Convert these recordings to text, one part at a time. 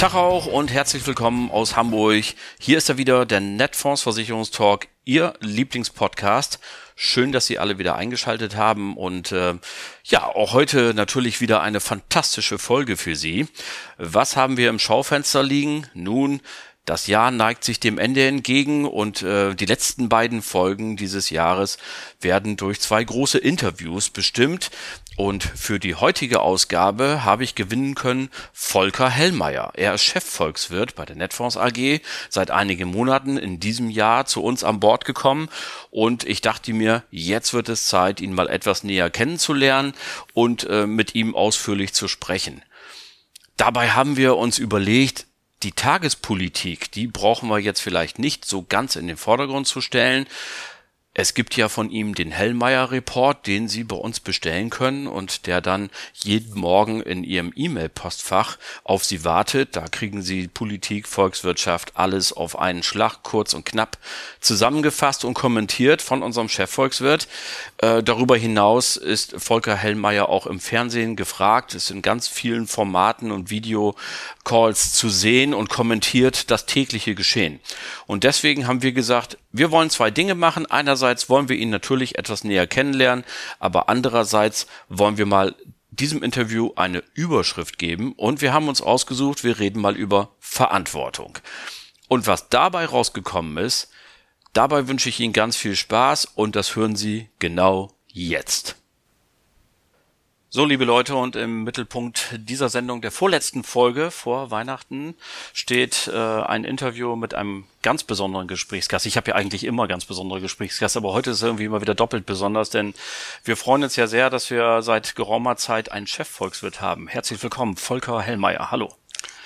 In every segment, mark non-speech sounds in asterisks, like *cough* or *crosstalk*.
Tag auch und herzlich willkommen aus Hamburg. Hier ist er wieder, der Netfonds Versicherungstalk, Ihr Lieblingspodcast. Schön, dass Sie alle wieder eingeschaltet haben und äh, ja, auch heute natürlich wieder eine fantastische Folge für Sie. Was haben wir im Schaufenster liegen? Nun, das Jahr neigt sich dem Ende entgegen und äh, die letzten beiden Folgen dieses Jahres werden durch zwei große Interviews bestimmt. Und für die heutige Ausgabe habe ich gewinnen können Volker Hellmeier. Er ist Chefvolkswirt bei der Netfonds AG, seit einigen Monaten in diesem Jahr zu uns an Bord gekommen. Und ich dachte mir, jetzt wird es Zeit, ihn mal etwas näher kennenzulernen und äh, mit ihm ausführlich zu sprechen. Dabei haben wir uns überlegt, die Tagespolitik, die brauchen wir jetzt vielleicht nicht so ganz in den Vordergrund zu stellen, es gibt ja von ihm den Hellmeier-Report, den Sie bei uns bestellen können und der dann jeden Morgen in Ihrem E-Mail-Postfach auf Sie wartet. Da kriegen Sie Politik, Volkswirtschaft, alles auf einen Schlag, kurz und knapp zusammengefasst und kommentiert von unserem Chefvolkswirt. Äh, darüber hinaus ist Volker Hellmeier auch im Fernsehen gefragt, ist in ganz vielen Formaten und Videocalls zu sehen und kommentiert das tägliche Geschehen. Und deswegen haben wir gesagt, wir wollen zwei Dinge machen. Einerseits wollen wir ihn natürlich etwas näher kennenlernen, aber andererseits wollen wir mal diesem Interview eine Überschrift geben und wir haben uns ausgesucht, wir reden mal über Verantwortung. Und was dabei rausgekommen ist, dabei wünsche ich Ihnen ganz viel Spaß und das hören Sie genau jetzt. So, liebe Leute, und im Mittelpunkt dieser Sendung, der vorletzten Folge vor Weihnachten, steht äh, ein Interview mit einem ganz besonderen Gesprächsgast. Ich habe ja eigentlich immer ganz besondere Gesprächsgast, aber heute ist es irgendwie immer wieder doppelt besonders, denn wir freuen uns ja sehr, dass wir seit geraumer Zeit einen Chefvolkswirt haben. Herzlich willkommen, Volker Hellmeier. Hallo.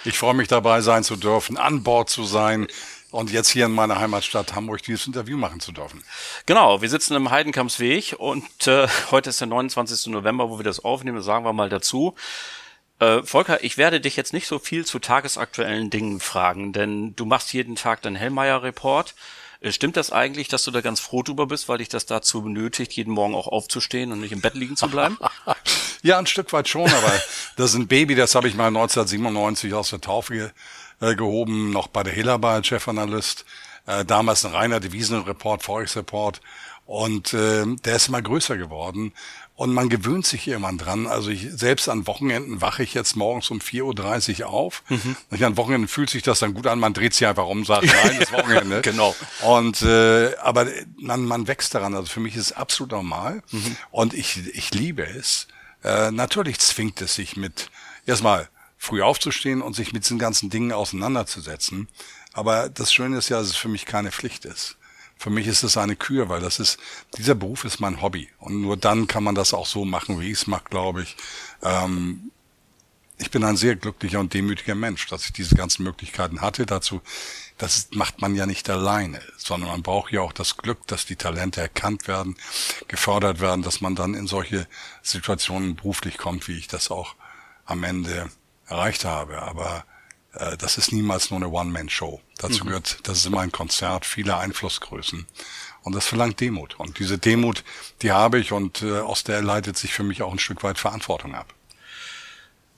Ich freue mich dabei sein zu dürfen, an Bord zu sein und jetzt hier in meiner Heimatstadt Hamburg dieses Interview machen zu dürfen. Genau, wir sitzen im Heidenkampsweg und äh, heute ist der 29. November, wo wir das aufnehmen, sagen wir mal dazu. Äh, Volker, ich werde dich jetzt nicht so viel zu tagesaktuellen Dingen fragen, denn du machst jeden Tag deinen Hellmeier-Report. Äh, stimmt das eigentlich, dass du da ganz froh drüber bist, weil dich das dazu benötigt, jeden Morgen auch aufzustehen und nicht im Bett liegen zu bleiben? *laughs* ja, ein Stück weit schon, aber das ist ein Baby, das habe ich mal 1997 aus der Taufe äh, gehoben, noch bei der Hillerbar als Chefanalyst. Äh, damals ein reiner Devisenreport, Forex-Report. Und äh, der ist immer größer geworden. Und man gewöhnt sich irgendwann dran. Also ich, selbst an Wochenenden wache ich jetzt morgens um 4.30 Uhr auf. Mhm. An Wochenenden fühlt sich das dann gut an. Man dreht sich einfach um, sagt, nein, das Wochenende. *laughs* genau. Und äh, aber man, man wächst daran. Also für mich ist es absolut normal. Mhm. Und ich, ich liebe es. Äh, natürlich zwingt es sich mit erstmal früh aufzustehen und sich mit diesen ganzen Dingen auseinanderzusetzen. Aber das Schöne ist ja, dass es für mich keine Pflicht ist. Für mich ist es eine Kür, weil das ist, dieser Beruf ist mein Hobby. Und nur dann kann man das auch so machen, wie ich es mache, glaube ich. Ähm, ich bin ein sehr glücklicher und demütiger Mensch, dass ich diese ganzen Möglichkeiten hatte. Dazu, das macht man ja nicht alleine, sondern man braucht ja auch das Glück, dass die Talente erkannt werden, gefördert werden, dass man dann in solche Situationen beruflich kommt, wie ich das auch am Ende erreicht habe. Aber äh, das ist niemals nur eine One-Man-Show. Dazu mhm. gehört, das ist immer ein Konzert vieler Einflussgrößen. Und das verlangt Demut. Und diese Demut, die habe ich und äh, aus der leitet sich für mich auch ein Stück weit Verantwortung ab.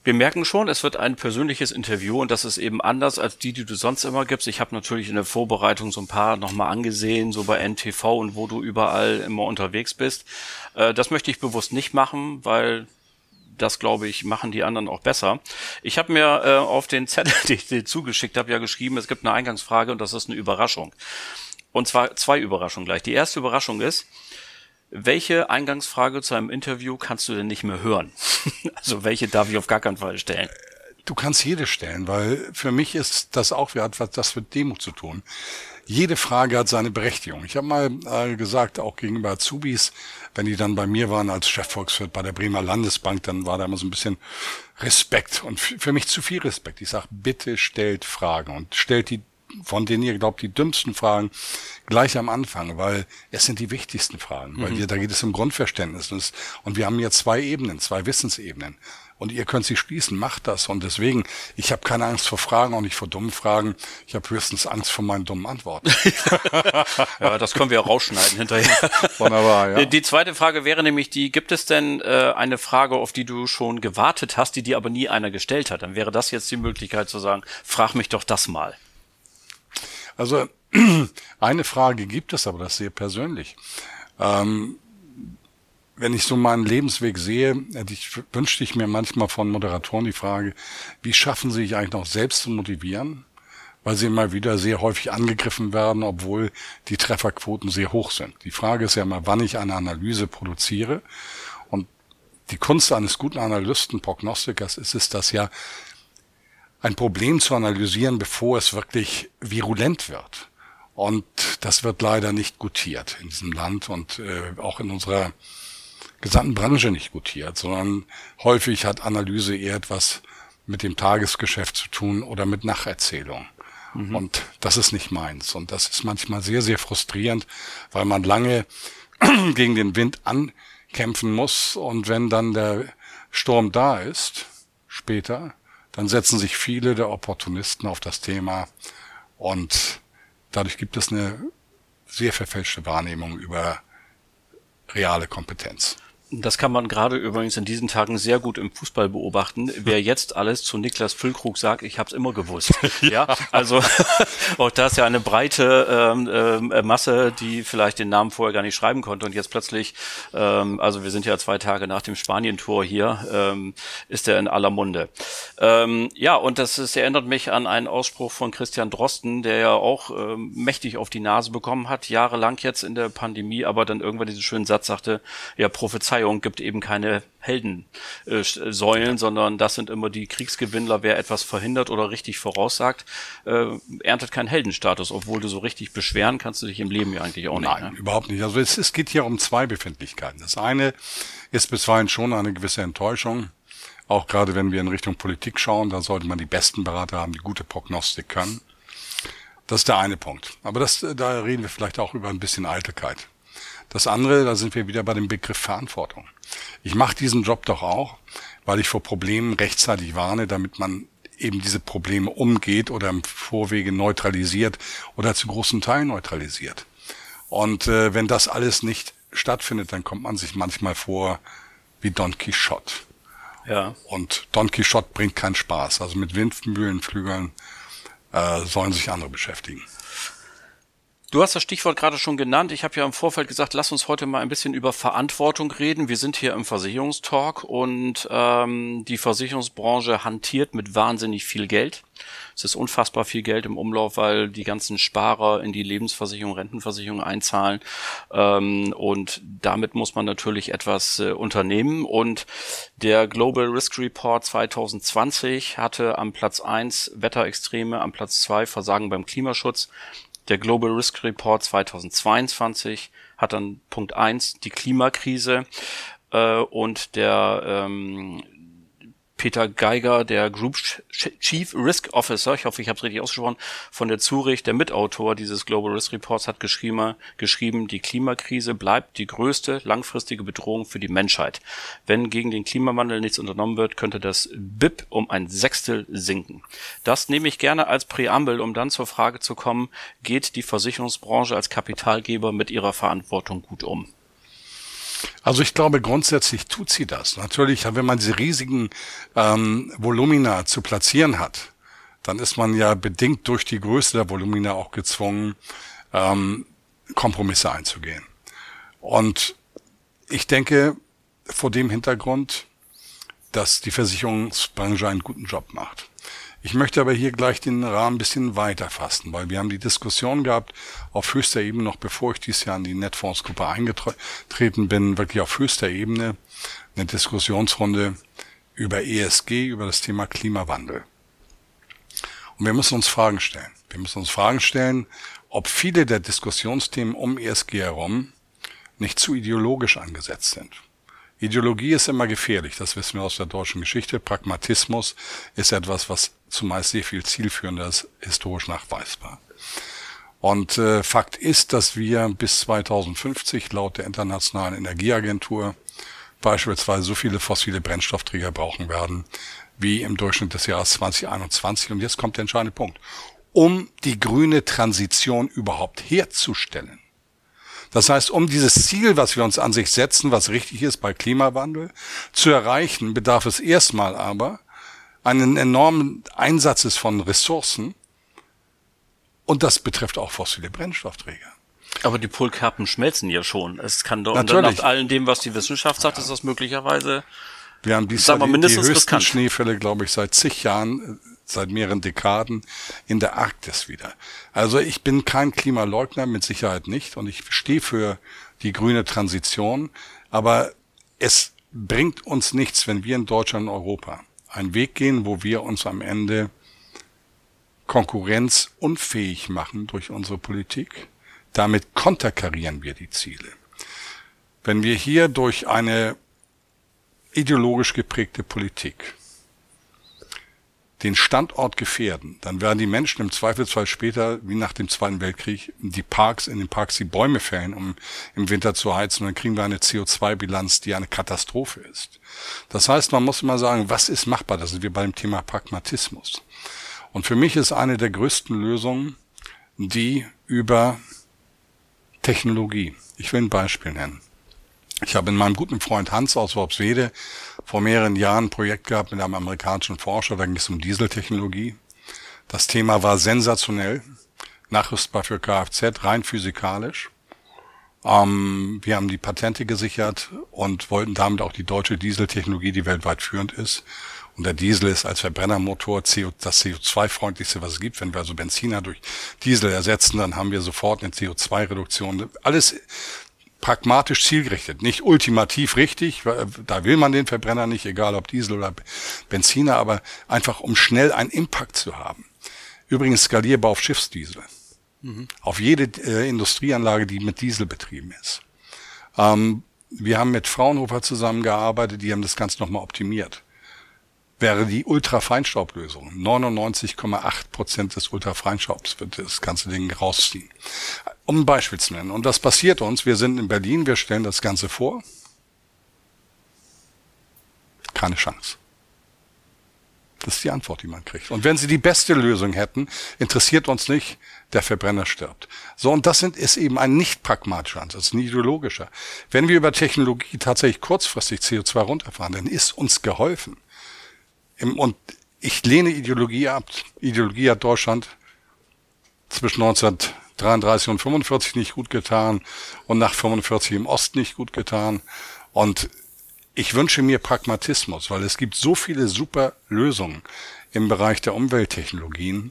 Wir merken schon, es wird ein persönliches Interview und das ist eben anders als die, die du sonst immer gibst. Ich habe natürlich in der Vorbereitung so ein paar nochmal angesehen, so bei NTV und wo du überall immer unterwegs bist. Äh, das möchte ich bewusst nicht machen, weil das glaube ich, machen die anderen auch besser. Ich habe mir äh, auf den Zettel, *laughs* den ich dir zugeschickt habe, ja geschrieben, es gibt eine Eingangsfrage und das ist eine Überraschung. Und zwar zwei Überraschungen gleich. Die erste Überraschung ist, welche Eingangsfrage zu einem Interview kannst du denn nicht mehr hören? *laughs* also welche darf ich auf gar keinen Fall stellen? Du kannst jede stellen, weil für mich ist das auch, hat was das mit Demut zu tun. Jede Frage hat seine Berechtigung. Ich habe mal äh, gesagt, auch gegenüber Azubis, wenn die dann bei mir waren als Chefvolkswirt bei der Bremer Landesbank, dann war da immer so ein bisschen Respekt und für mich zu viel Respekt. Ich sage, bitte stellt Fragen und stellt die von denen ihr glaubt, die dümmsten Fragen gleich am Anfang, weil es sind die wichtigsten Fragen, weil mhm. wir, da geht es um Grundverständnis und wir haben hier zwei Ebenen, zwei Wissensebenen und ihr könnt sie schließen, macht das. Und deswegen, ich habe keine Angst vor Fragen, auch nicht vor dummen Fragen. Ich habe höchstens Angst vor meinen dummen Antworten. *laughs* ja, das können wir rausschneiden hinterher. *laughs* Wunderbar, ja. Die zweite Frage wäre nämlich die, gibt es denn äh, eine Frage, auf die du schon gewartet hast, die dir aber nie einer gestellt hat? Dann wäre das jetzt die Möglichkeit zu sagen, frag mich doch das mal. Also *clears throat* eine Frage gibt es, aber das sehr persönlich. Ähm, wenn ich so meinen Lebensweg sehe, ich, wünschte ich mir manchmal von Moderatoren die Frage, wie schaffen sie sich eigentlich noch selbst zu motivieren? Weil sie immer wieder sehr häufig angegriffen werden, obwohl die Trefferquoten sehr hoch sind. Die Frage ist ja immer, wann ich eine Analyse produziere. Und die Kunst eines guten Analysten, Prognostikers ist es, das ja ein Problem zu analysieren, bevor es wirklich virulent wird. Und das wird leider nicht gutiert in diesem Land und äh, auch in unserer gesamten Branche nicht gutiert, sondern häufig hat Analyse eher etwas mit dem Tagesgeschäft zu tun oder mit Nacherzählung. Mhm. Und das ist nicht meins. Und das ist manchmal sehr, sehr frustrierend, weil man lange *clears throat* gegen den Wind ankämpfen muss. Und wenn dann der Sturm da ist, später, dann setzen sich viele der Opportunisten auf das Thema und dadurch gibt es eine sehr verfälschte Wahrnehmung über reale Kompetenz. Das kann man gerade übrigens in diesen Tagen sehr gut im Fußball beobachten. Wer jetzt alles zu Niklas Füllkrug sagt, ich habe es immer gewusst. *laughs* ja, also *laughs* auch da ist ja eine breite ähm, äh, Masse, die vielleicht den Namen vorher gar nicht schreiben konnte und jetzt plötzlich, ähm, also wir sind ja zwei Tage nach dem Spanien-Tor hier, ähm, ist er in aller Munde. Ähm, ja, und das ist, erinnert mich an einen Ausspruch von Christian Drosten, der ja auch ähm, mächtig auf die Nase bekommen hat, jahrelang jetzt in der Pandemie, aber dann irgendwann diesen schönen Satz sagte, ja, Prophezei Prophezeiung gibt eben keine Heldensäulen, äh, sondern das sind immer die Kriegsgewinnler. Wer etwas verhindert oder richtig voraussagt, äh, erntet keinen Heldenstatus, obwohl du so richtig beschweren kannst du dich im Leben ja eigentlich auch nicht. Nein, ne? überhaupt nicht. Also es, es geht hier um zwei Befindlichkeiten. Das eine ist bisweilen schon eine gewisse Enttäuschung. Auch gerade wenn wir in Richtung Politik schauen, da sollte man die besten Berater haben, die gute Prognostik können. Das ist der eine Punkt. Aber das, da reden wir vielleicht auch über ein bisschen Eitelkeit. Das andere, da sind wir wieder bei dem Begriff Verantwortung. Ich mache diesen Job doch auch, weil ich vor Problemen rechtzeitig warne, damit man eben diese Probleme umgeht oder im Vorwege neutralisiert oder zu großen Teilen neutralisiert. Und äh, wenn das alles nicht stattfindet, dann kommt man sich manchmal vor wie Don Quixote. Ja. Und Don Quixote bringt keinen Spaß. Also mit Windmühlenflügeln äh, sollen sich andere beschäftigen. Du hast das Stichwort gerade schon genannt. Ich habe ja im Vorfeld gesagt, lass uns heute mal ein bisschen über Verantwortung reden. Wir sind hier im Versicherungstalk und ähm, die Versicherungsbranche hantiert mit wahnsinnig viel Geld. Es ist unfassbar viel Geld im Umlauf, weil die ganzen Sparer in die Lebensversicherung, Rentenversicherung einzahlen. Ähm, und damit muss man natürlich etwas äh, unternehmen. Und der Global Risk Report 2020 hatte am Platz eins Wetterextreme, am Platz zwei Versagen beim Klimaschutz. Der Global Risk Report 2022 hat dann Punkt eins die Klimakrise äh, und der ähm, Peter Geiger, der Group Chief Risk Officer, ich hoffe, ich habe es richtig ausgesprochen, von der Zurich, der Mitautor dieses Global Risk Reports, hat geschrieben, geschrieben, die Klimakrise bleibt die größte langfristige Bedrohung für die Menschheit. Wenn gegen den Klimawandel nichts unternommen wird, könnte das BIP um ein Sechstel sinken. Das nehme ich gerne als Präambel, um dann zur Frage zu kommen, geht die Versicherungsbranche als Kapitalgeber mit ihrer Verantwortung gut um? Also ich glaube, grundsätzlich tut sie das. Natürlich, wenn man diese riesigen ähm, Volumina zu platzieren hat, dann ist man ja bedingt durch die Größe der Volumina auch gezwungen, ähm, Kompromisse einzugehen. Und ich denke, vor dem Hintergrund, dass die Versicherungsbranche einen guten Job macht. Ich möchte aber hier gleich den Rahmen ein bisschen weiter fassen, weil wir haben die Diskussion gehabt auf höchster Ebene, noch bevor ich dieses Jahr in die Netfondsgruppe eingetreten bin, wirklich auf höchster Ebene eine Diskussionsrunde über ESG, über das Thema Klimawandel. Und wir müssen uns Fragen stellen. Wir müssen uns Fragen stellen, ob viele der Diskussionsthemen um ESG herum nicht zu ideologisch angesetzt sind. Ideologie ist immer gefährlich, das wissen wir aus der deutschen Geschichte. Pragmatismus ist etwas, was zumeist sehr viel zielführender ist, historisch nachweisbar. Und äh, Fakt ist, dass wir bis 2050 laut der Internationalen Energieagentur beispielsweise so viele fossile Brennstoffträger brauchen werden, wie im Durchschnitt des Jahres 2021. Und jetzt kommt der entscheidende Punkt. Um die grüne Transition überhaupt herzustellen, das heißt, um dieses Ziel, was wir uns an sich setzen, was richtig ist bei Klimawandel, zu erreichen, bedarf es erstmal aber einen enormen Einsatzes von Ressourcen. Und das betrifft auch fossile Brennstoffträger. Aber die Polkappen schmelzen ja schon. Es kann doch nach allem dem, was die Wissenschaft sagt, ja. ist das möglicherweise wir haben dies Jahr die, die höchsten riskant. Schneefälle, glaube ich, seit zig Jahren, seit mehreren Dekaden in der Arktis wieder. Also ich bin kein Klimaleugner, mit Sicherheit nicht, und ich stehe für die grüne Transition, aber es bringt uns nichts, wenn wir in Deutschland und Europa einen Weg gehen, wo wir uns am Ende konkurrenzunfähig machen durch unsere Politik. Damit konterkarieren wir die Ziele. Wenn wir hier durch eine ideologisch geprägte Politik den Standort gefährden, dann werden die Menschen im Zweifelsfall später, wie nach dem Zweiten Weltkrieg, die Parks, in den Parks die Bäume fällen, um im Winter zu heizen. Und dann kriegen wir eine CO2-Bilanz, die eine Katastrophe ist. Das heißt, man muss immer sagen, was ist machbar? Das sind wir beim Thema Pragmatismus. Und für mich ist eine der größten Lösungen die über Technologie. Ich will ein Beispiel nennen. Ich habe in meinem guten Freund Hans aus Worpswede vor mehreren Jahren ein Projekt gehabt mit einem amerikanischen Forscher, da ging es um Dieseltechnologie. Das Thema war sensationell, nachrüstbar für Kfz, rein physikalisch. Ähm, wir haben die Patente gesichert und wollten damit auch die deutsche Dieseltechnologie, die weltweit führend ist. Und der Diesel ist als Verbrennermotor CO, das CO2-freundlichste, was es gibt. Wenn wir also Benziner durch Diesel ersetzen, dann haben wir sofort eine CO2-Reduktion. Alles pragmatisch zielgerichtet, nicht ultimativ richtig, da will man den Verbrenner nicht, egal ob Diesel oder Benziner, aber einfach um schnell einen Impact zu haben. Übrigens skalierbar auf Schiffsdiesel. Mhm. Auf jede äh, Industrieanlage, die mit Diesel betrieben ist. Ähm, wir haben mit Fraunhofer zusammengearbeitet, die haben das Ganze nochmal optimiert wäre die Ultrafeinstaublösung. 99,8 Prozent des Ultrafeinstaubs wird das ganze Ding rausziehen. Um ein Beispiel zu nennen. Und das passiert uns. Wir sind in Berlin, wir stellen das Ganze vor. Keine Chance. Das ist die Antwort, die man kriegt. Und wenn Sie die beste Lösung hätten, interessiert uns nicht, der Verbrenner stirbt. So, und das sind, ist eben ein nicht pragmatischer Ansatz, ein ideologischer. Wenn wir über Technologie tatsächlich kurzfristig CO2 runterfahren, dann ist uns geholfen. Und ich lehne Ideologie ab. Ideologie hat Deutschland zwischen 1933 und 45 nicht gut getan und nach 45 im Osten nicht gut getan. Und ich wünsche mir Pragmatismus, weil es gibt so viele super Lösungen im Bereich der Umwelttechnologien,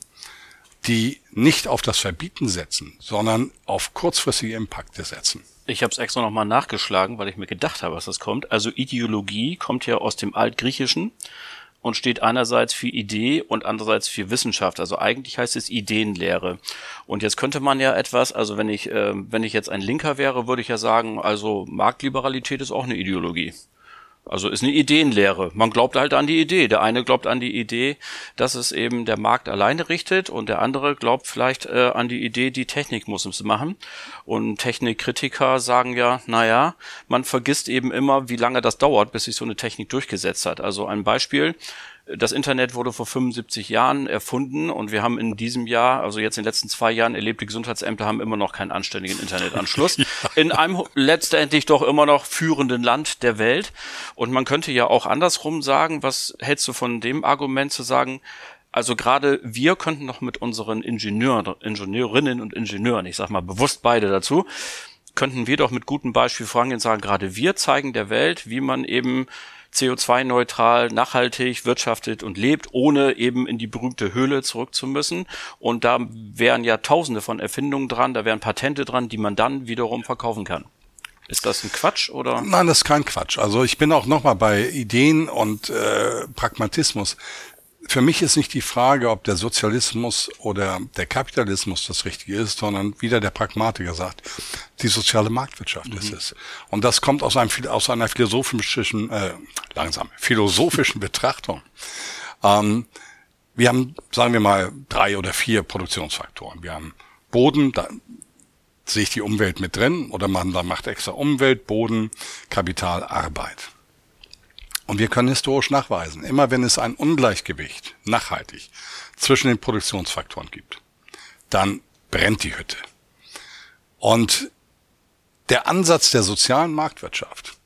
die nicht auf das Verbieten setzen, sondern auf kurzfristige Impakte setzen. Ich habe es extra nochmal nachgeschlagen, weil ich mir gedacht habe, was das kommt. Also Ideologie kommt ja aus dem Altgriechischen und steht einerseits für Idee und andererseits für Wissenschaft. Also eigentlich heißt es Ideenlehre. Und jetzt könnte man ja etwas, also wenn ich, äh, wenn ich jetzt ein Linker wäre, würde ich ja sagen, also Marktliberalität ist auch eine Ideologie. Also ist eine Ideenlehre. Man glaubt halt an die Idee. Der eine glaubt an die Idee, dass es eben der Markt alleine richtet und der andere glaubt vielleicht äh, an die Idee, die Technik muss es machen. Und Technikkritiker sagen ja, naja, man vergisst eben immer, wie lange das dauert, bis sich so eine Technik durchgesetzt hat. Also ein Beispiel das Internet wurde vor 75 Jahren erfunden und wir haben in diesem Jahr, also jetzt in den letzten zwei Jahren erlebt, die Gesundheitsämter haben immer noch keinen anständigen Internetanschluss. *laughs* ja. In einem letztendlich doch immer noch führenden Land der Welt. Und man könnte ja auch andersrum sagen, was hältst du von dem Argument zu sagen, also gerade wir könnten noch mit unseren Ingenieuren, Ingenieurinnen und Ingenieuren, ich sag mal bewusst beide dazu, könnten wir doch mit gutem Beispiel vorangehen und sagen, gerade wir zeigen der Welt, wie man eben CO2-neutral, nachhaltig wirtschaftet und lebt, ohne eben in die berühmte Höhle zurück zu müssen. Und da wären ja tausende von Erfindungen dran, da wären Patente dran, die man dann wiederum verkaufen kann. Ist das ein Quatsch oder? Nein, das ist kein Quatsch. Also ich bin auch nochmal bei Ideen und äh, Pragmatismus. Für mich ist nicht die Frage, ob der Sozialismus oder der Kapitalismus das Richtige ist, sondern wieder der Pragmatiker sagt, die soziale Marktwirtschaft mhm. ist es. Und das kommt aus, einem, aus einer philosophischen, äh, langsam, philosophischen Betrachtung. Ähm, wir haben, sagen wir mal, drei oder vier Produktionsfaktoren. Wir haben Boden, da sehe ich die Umwelt mit drin, oder man da macht extra Umwelt, Boden, Kapital, Arbeit. Und wir können historisch nachweisen, immer wenn es ein Ungleichgewicht nachhaltig zwischen den Produktionsfaktoren gibt, dann brennt die Hütte. Und der Ansatz der sozialen Marktwirtschaft,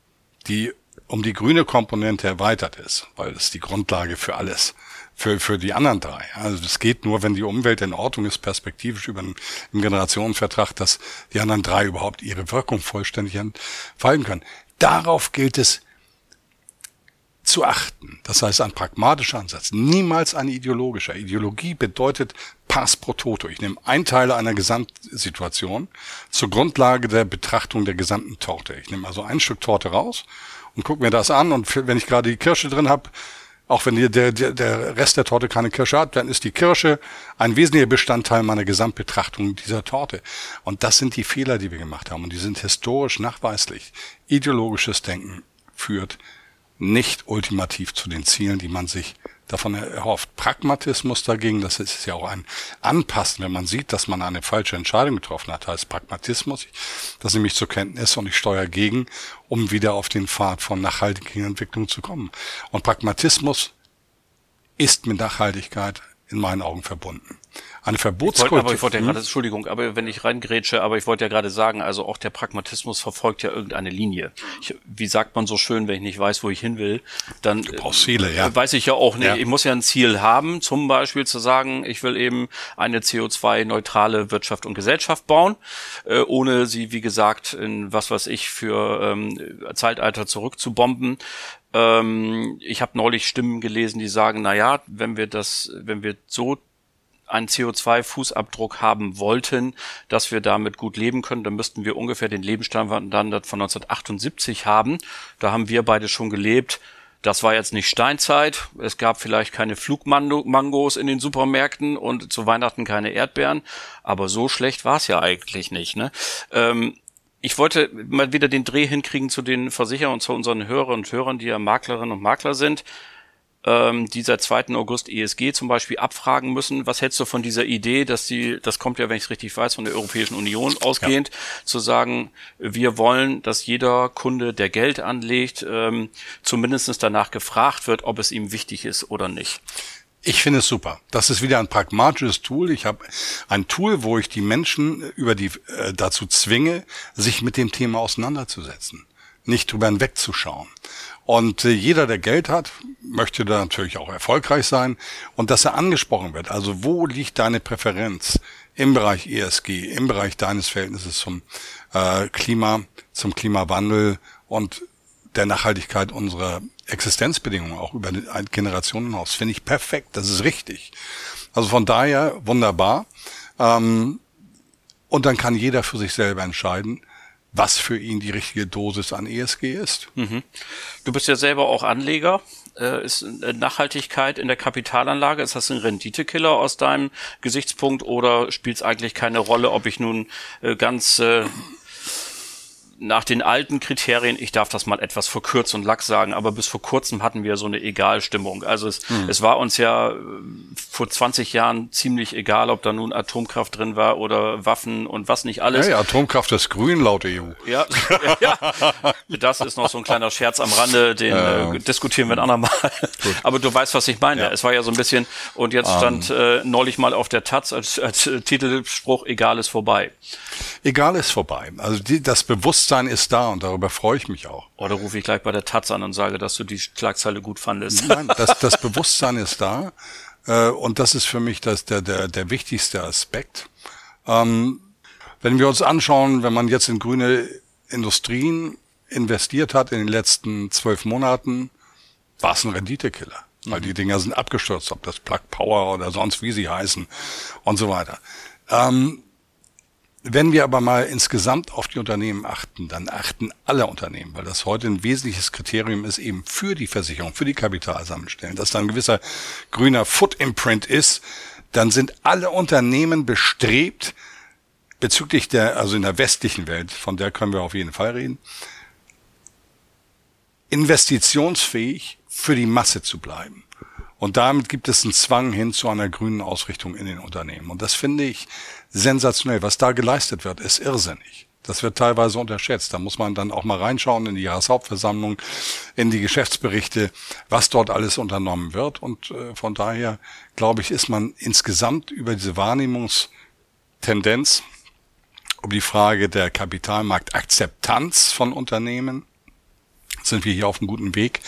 die um die grüne Komponente erweitert ist, weil das die Grundlage für alles, für, für die anderen drei. Also es geht nur, wenn die Umwelt in Ordnung ist, perspektivisch über einen, im Generationenvertrag, dass die anderen drei überhaupt ihre Wirkung vollständig entfalten können. Darauf gilt es zu achten. Das heißt, ein pragmatischer Ansatz, niemals ein ideologischer. Ideologie bedeutet Pass pro Toto. Ich nehme ein Teil einer Gesamtsituation zur Grundlage der Betrachtung der gesamten Torte. Ich nehme also ein Stück Torte raus und gucke mir das an und wenn ich gerade die Kirsche drin habe, auch wenn der, der, der Rest der Torte keine Kirsche hat, dann ist die Kirsche ein wesentlicher Bestandteil meiner Gesamtbetrachtung dieser Torte. Und das sind die Fehler, die wir gemacht haben. Und die sind historisch nachweislich. Ideologisches Denken führt nicht ultimativ zu den Zielen, die man sich davon erhofft. Pragmatismus dagegen, das ist ja auch ein Anpassen, wenn man sieht, dass man eine falsche Entscheidung getroffen hat, heißt Pragmatismus. Das nehme ich zur Kenntnis und ich steuere gegen, um wieder auf den Pfad von nachhaltigen Entwicklung zu kommen. Und Pragmatismus ist mit Nachhaltigkeit in meinen Augen verbunden. Eine Verbotskultur. aber ich wollte ja gerade, Entschuldigung, aber wenn ich reingrätsche, aber ich wollte ja gerade sagen, also auch der Pragmatismus verfolgt ja irgendeine Linie. Ich, wie sagt man so schön, wenn ich nicht weiß, wo ich hin will, dann du brauchst Ziele, ja. Äh, weiß ich ja auch nicht. Ja. Ich muss ja ein Ziel haben, zum Beispiel zu sagen, ich will eben eine CO2-neutrale Wirtschaft und Gesellschaft bauen, äh, ohne sie, wie gesagt, in was weiß ich für ähm, Zeitalter zurückzubomben. Ähm, ich habe neulich Stimmen gelesen, die sagen, na ja, wenn wir das, wenn wir so einen CO2-Fußabdruck haben wollten, dass wir damit gut leben können, dann müssten wir ungefähr den Lebensstandard von 1978 haben. Da haben wir beide schon gelebt. Das war jetzt nicht Steinzeit. Es gab vielleicht keine Flugmangos in den Supermärkten und zu Weihnachten keine Erdbeeren. Aber so schlecht war es ja eigentlich nicht. Ne? Ähm, ich wollte mal wieder den Dreh hinkriegen zu den Versicherern und zu unseren Hörern und Hörern, die ja Maklerinnen und Makler sind ähm, die seit 2. August ESG zum Beispiel abfragen müssen. Was hältst du von dieser Idee, dass die, das kommt ja, wenn ich es richtig weiß, von der Europäischen Union ausgehend, ja. zu sagen, wir wollen, dass jeder Kunde, der Geld anlegt, ähm, zumindest danach gefragt wird, ob es ihm wichtig ist oder nicht. Ich finde es super. Das ist wieder ein pragmatisches Tool. Ich habe ein Tool, wo ich die Menschen über die äh, dazu zwinge, sich mit dem Thema auseinanderzusetzen, nicht drüber hinwegzuschauen. Und äh, jeder, der Geld hat, möchte da natürlich auch erfolgreich sein und dass er angesprochen wird. Also wo liegt deine Präferenz im Bereich ESG, im Bereich deines Verhältnisses zum äh, Klima, zum Klimawandel und der Nachhaltigkeit unserer Existenzbedingungen auch über Generationen hinaus. Finde ich perfekt, das ist richtig. Also von daher wunderbar. Ähm, und dann kann jeder für sich selber entscheiden, was für ihn die richtige Dosis an ESG ist. Mhm. Du bist ja selber auch Anleger. Äh, ist Nachhaltigkeit in der Kapitalanlage, ist das ein Renditekiller aus deinem Gesichtspunkt oder spielt es eigentlich keine Rolle, ob ich nun äh, ganz äh, nach den alten Kriterien, ich darf das mal etwas verkürzt und lax sagen, aber bis vor kurzem hatten wir so eine Egalstimmung. Also es, hm. es war uns ja äh, vor 20 Jahren ziemlich egal, ob da nun Atomkraft drin war oder Waffen und was nicht alles. Ja Atomkraft ist grün laut EU. Ja, *laughs* ja, das ist noch so ein kleiner Scherz am Rande, den ja. äh, diskutieren wir ein andermal. Gut. Aber du weißt, was ich meine. Ja. Es war ja so ein bisschen, und jetzt stand um. Ähm. äh, neulich mal auf der Taz als, als Titelspruch, egal ist vorbei. Egal ist vorbei. Also die, das Bewusstsein ist da und darüber freue ich mich auch. Oder rufe ich gleich bei der Taz an und sage, dass du die Schlagzeile gut fandest. Nein, das, das Bewusstsein ist da. Äh, und das ist für mich das, der, der, der wichtigste Aspekt. Ähm, wenn wir uns anschauen, wenn man jetzt in grüne Industrien investiert hat in den letzten zwölf Monaten, war es ein Renditekiller. Weil mhm. die Dinger sind abgestürzt, ob das Plug Power oder sonst wie sie heißen und so weiter. Ähm, wenn wir aber mal insgesamt auf die Unternehmen achten, dann achten alle Unternehmen, weil das heute ein wesentliches Kriterium ist, eben für die Versicherung, für die Kapitalsammelstellen, dass da ein gewisser grüner Foot-Imprint ist, dann sind alle Unternehmen bestrebt, bezüglich der, also in der westlichen Welt, von der können wir auf jeden Fall reden, investitionsfähig für die Masse zu bleiben. Und damit gibt es einen Zwang hin zu einer grünen Ausrichtung in den Unternehmen. Und das finde ich sensationell. Was da geleistet wird, ist irrsinnig. Das wird teilweise unterschätzt. Da muss man dann auch mal reinschauen in die Jahreshauptversammlung, in die Geschäftsberichte, was dort alles unternommen wird. Und äh, von daher, glaube ich, ist man insgesamt über diese Wahrnehmungstendenz, um die Frage der Kapitalmarktakzeptanz von Unternehmen, sind wir hier auf einem guten Weg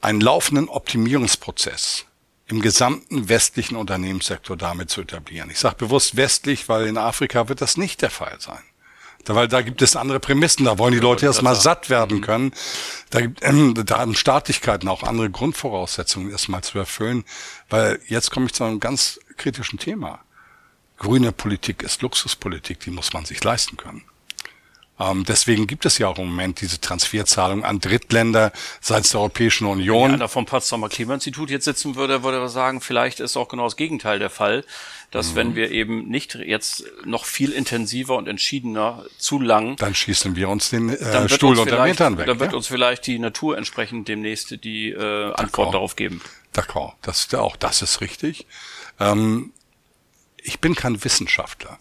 einen laufenden Optimierungsprozess im gesamten westlichen Unternehmenssektor damit zu etablieren. Ich sage bewusst westlich, weil in Afrika wird das nicht der Fall sein. Da, weil da gibt es andere Prämissen, da wollen die Leute erstmal satt werden mhm. können. Da, gibt, ähm, *clears throat* da haben Staatlichkeiten auch andere Grundvoraussetzungen erstmal zu erfüllen. Weil jetzt komme ich zu einem ganz kritischen Thema. Grüne Politik ist Luxuspolitik, die muss man sich leisten können. Ähm, deswegen gibt es ja auch im Moment diese Transferzahlung an Drittländer seitens der Europäischen Union. Wenn einer vom Potsdamer Klimainstitut jetzt sitzen würde, würde er sagen, vielleicht ist auch genau das Gegenteil der Fall, dass mhm. wenn wir eben nicht jetzt noch viel intensiver und entschiedener zu lang, dann schießen wir uns den äh, Stuhl unter den Hintern weg. Dann wird ja? uns vielleicht die Natur entsprechend demnächst die äh, Antwort darauf geben. D'accord, das auch das ist richtig. Ähm, ich bin kein Wissenschaftler.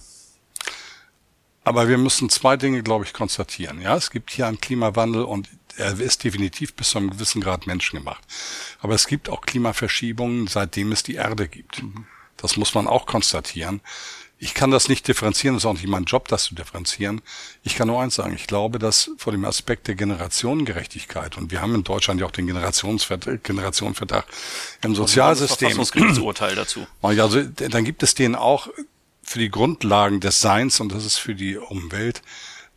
Aber wir müssen zwei Dinge, glaube ich, konstatieren. Ja, es gibt hier einen Klimawandel und er ist definitiv bis zu einem gewissen Grad menschengemacht. Aber es gibt auch Klimaverschiebungen, seitdem es die Erde gibt. Mhm. Das muss man auch konstatieren. Ich kann das nicht differenzieren, es ist auch nicht mein Job, das zu differenzieren. Ich kann nur eins sagen, ich glaube, dass vor dem Aspekt der Generationengerechtigkeit, und wir haben in Deutschland ja auch den Generationsvertrag, Generationenvertrag im Sozialsystem. Verfassungsgerichtsurteil dazu. *clears throat* Also, dann gibt es den auch für die Grundlagen des Seins und das ist für die Umwelt.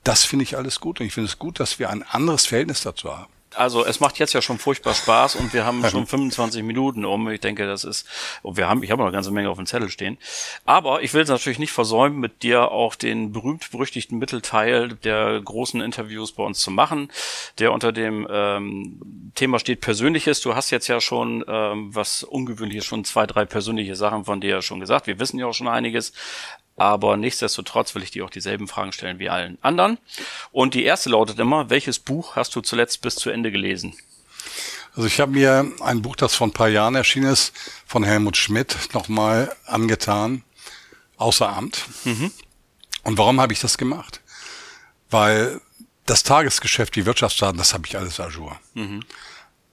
Das finde ich alles gut und ich finde es gut, dass wir ein anderes Verhältnis dazu haben. Also es macht jetzt ja schon furchtbar Spaß und wir haben *laughs* schon 25 Minuten um. Ich denke, das ist, und wir haben, ich habe noch eine ganze Menge auf dem Zettel stehen. Aber ich will es natürlich nicht versäumen, mit dir auch den berühmt-berüchtigten Mittelteil der großen Interviews bei uns zu machen, der unter dem ähm, Thema steht Persönliches. Du hast jetzt ja schon ähm, was Ungewöhnliches, schon zwei, drei persönliche Sachen von dir ja schon gesagt. Wir wissen ja auch schon einiges. Aber nichtsdestotrotz will ich dir auch dieselben Fragen stellen wie allen anderen. Und die erste lautet immer, welches Buch hast du zuletzt bis zu Ende gelesen? Also ich habe mir ein Buch, das vor ein paar Jahren erschienen ist, von Helmut Schmidt nochmal angetan, außer Amt. Mhm. Und warum habe ich das gemacht? Weil das Tagesgeschäft, die Wirtschaftsdaten, das habe ich alles à jour. Mhm.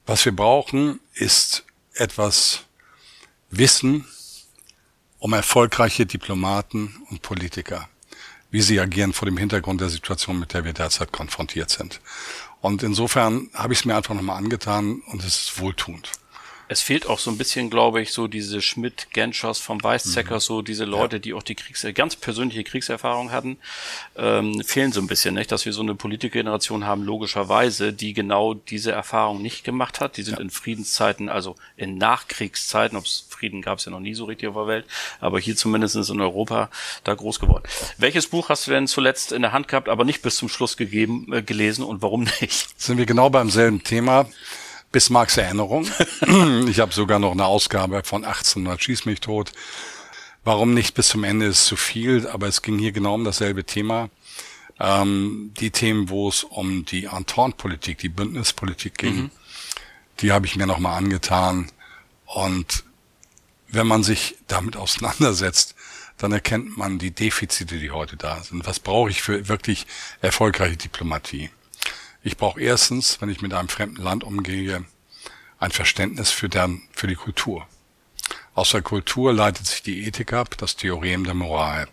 Was wir brauchen, ist etwas Wissen, um erfolgreiche Diplomaten und Politiker, wie sie agieren vor dem Hintergrund der Situation, mit der wir derzeit konfrontiert sind. Und insofern habe ich es mir einfach nochmal angetan und es ist wohltuend es fehlt auch so ein bisschen, glaube ich, so diese Schmidt, Genschers vom Weißzecker, mhm. so diese Leute, ja. die auch die Kriegs ganz persönliche Kriegserfahrung hatten, ähm, fehlen so ein bisschen, nicht? Dass wir so eine Politikgeneration haben, logischerweise, die genau diese Erfahrung nicht gemacht hat. Die sind ja. in Friedenszeiten, also in Nachkriegszeiten, ob's Frieden gab es ja noch nie so richtig auf der Welt, aber hier zumindest in Europa da groß geworden. Welches Buch hast du denn zuletzt in der Hand gehabt, aber nicht bis zum Schluss gegeben, äh, gelesen und warum nicht? Sind wir genau beim selben Thema. Bismarcks Erinnerung. ich habe sogar noch eine Ausgabe von 1800 Schieß mich tot. Warum nicht bis zum Ende ist zu viel, aber es ging hier genau um dasselbe Thema. Ähm, die Themen, wo es um die Entente-Politik, die Bündnispolitik ging, mhm. die habe ich mir nochmal angetan. Und wenn man sich damit auseinandersetzt, dann erkennt man die Defizite, die heute da sind. Was brauche ich für wirklich erfolgreiche Diplomatie? Ich brauche erstens, wenn ich mit einem fremden Land umgehe, ein Verständnis für, deren, für die Kultur. Aus der Kultur leitet sich die Ethik ab, das Theorem der Moral.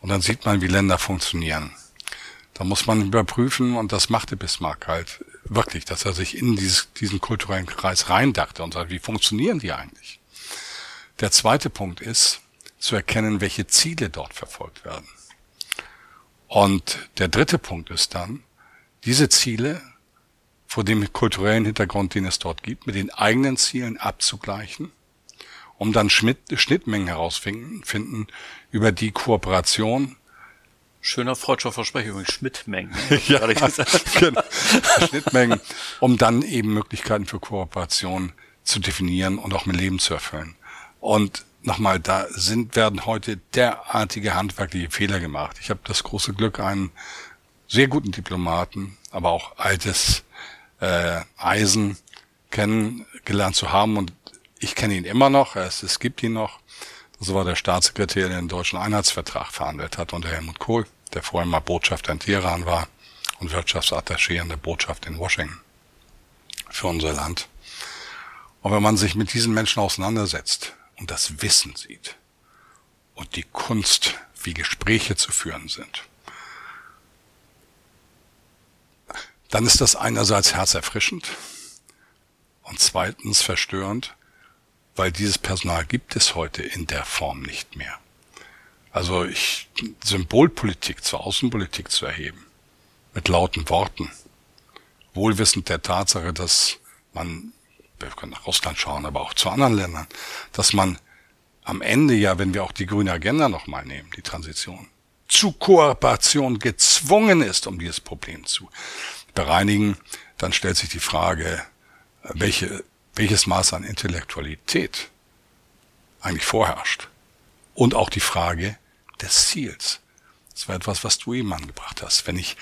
Und dann sieht man, wie Länder funktionieren. Da muss man überprüfen, und das machte Bismarck halt wirklich, dass er sich in dieses, diesen kulturellen Kreis reindachte und sagt, wie funktionieren die eigentlich? Der zweite Punkt ist, zu erkennen, welche Ziele dort verfolgt werden. Und der dritte Punkt ist dann, diese Ziele vor dem kulturellen Hintergrund, den es dort gibt, mit den eigenen Zielen abzugleichen um dann Schnitt, Schnittmengen herausfinden, über die Kooperation Schöner freudscher Versprecher übrigens, Schnittmengen. *laughs* ja, genau. Schnittmengen, um dann eben Möglichkeiten für Kooperation zu definieren und auch mit Leben zu erfüllen. Und nochmal, da sind, werden heute derartige handwerkliche Fehler gemacht. Ich habe das große Glück, einen sehr guten Diplomaten, aber auch altes äh, Eisen kennengelernt zu haben und ich kenne ihn immer noch, es, es gibt ihn noch. Das war der Staatssekretär, der den deutschen Einheitsvertrag verhandelt hat unter Helmut Kohl, der vorher mal Botschafter in Teheran war und Wirtschaftsattaché in der Botschaft in Washington für unser Land. Und wenn man sich mit diesen Menschen auseinandersetzt und das Wissen sieht und die Kunst, wie Gespräche zu führen sind, dann ist das einerseits herzerfrischend und zweitens verstörend, weil dieses Personal gibt es heute in der Form nicht mehr. Also ich, Symbolpolitik zur Außenpolitik zu erheben, mit lauten Worten, wohlwissend der Tatsache, dass man, wir können nach Russland schauen, aber auch zu anderen Ländern, dass man am Ende ja, wenn wir auch die grüne Agenda nochmal nehmen, die Transition, zu Kooperation gezwungen ist, um dieses Problem zu bereinigen, dann stellt sich die Frage, welche welches Maß an Intellektualität eigentlich vorherrscht. Und auch die Frage des Ziels. Das war etwas, was du eben angebracht hast. Wenn ich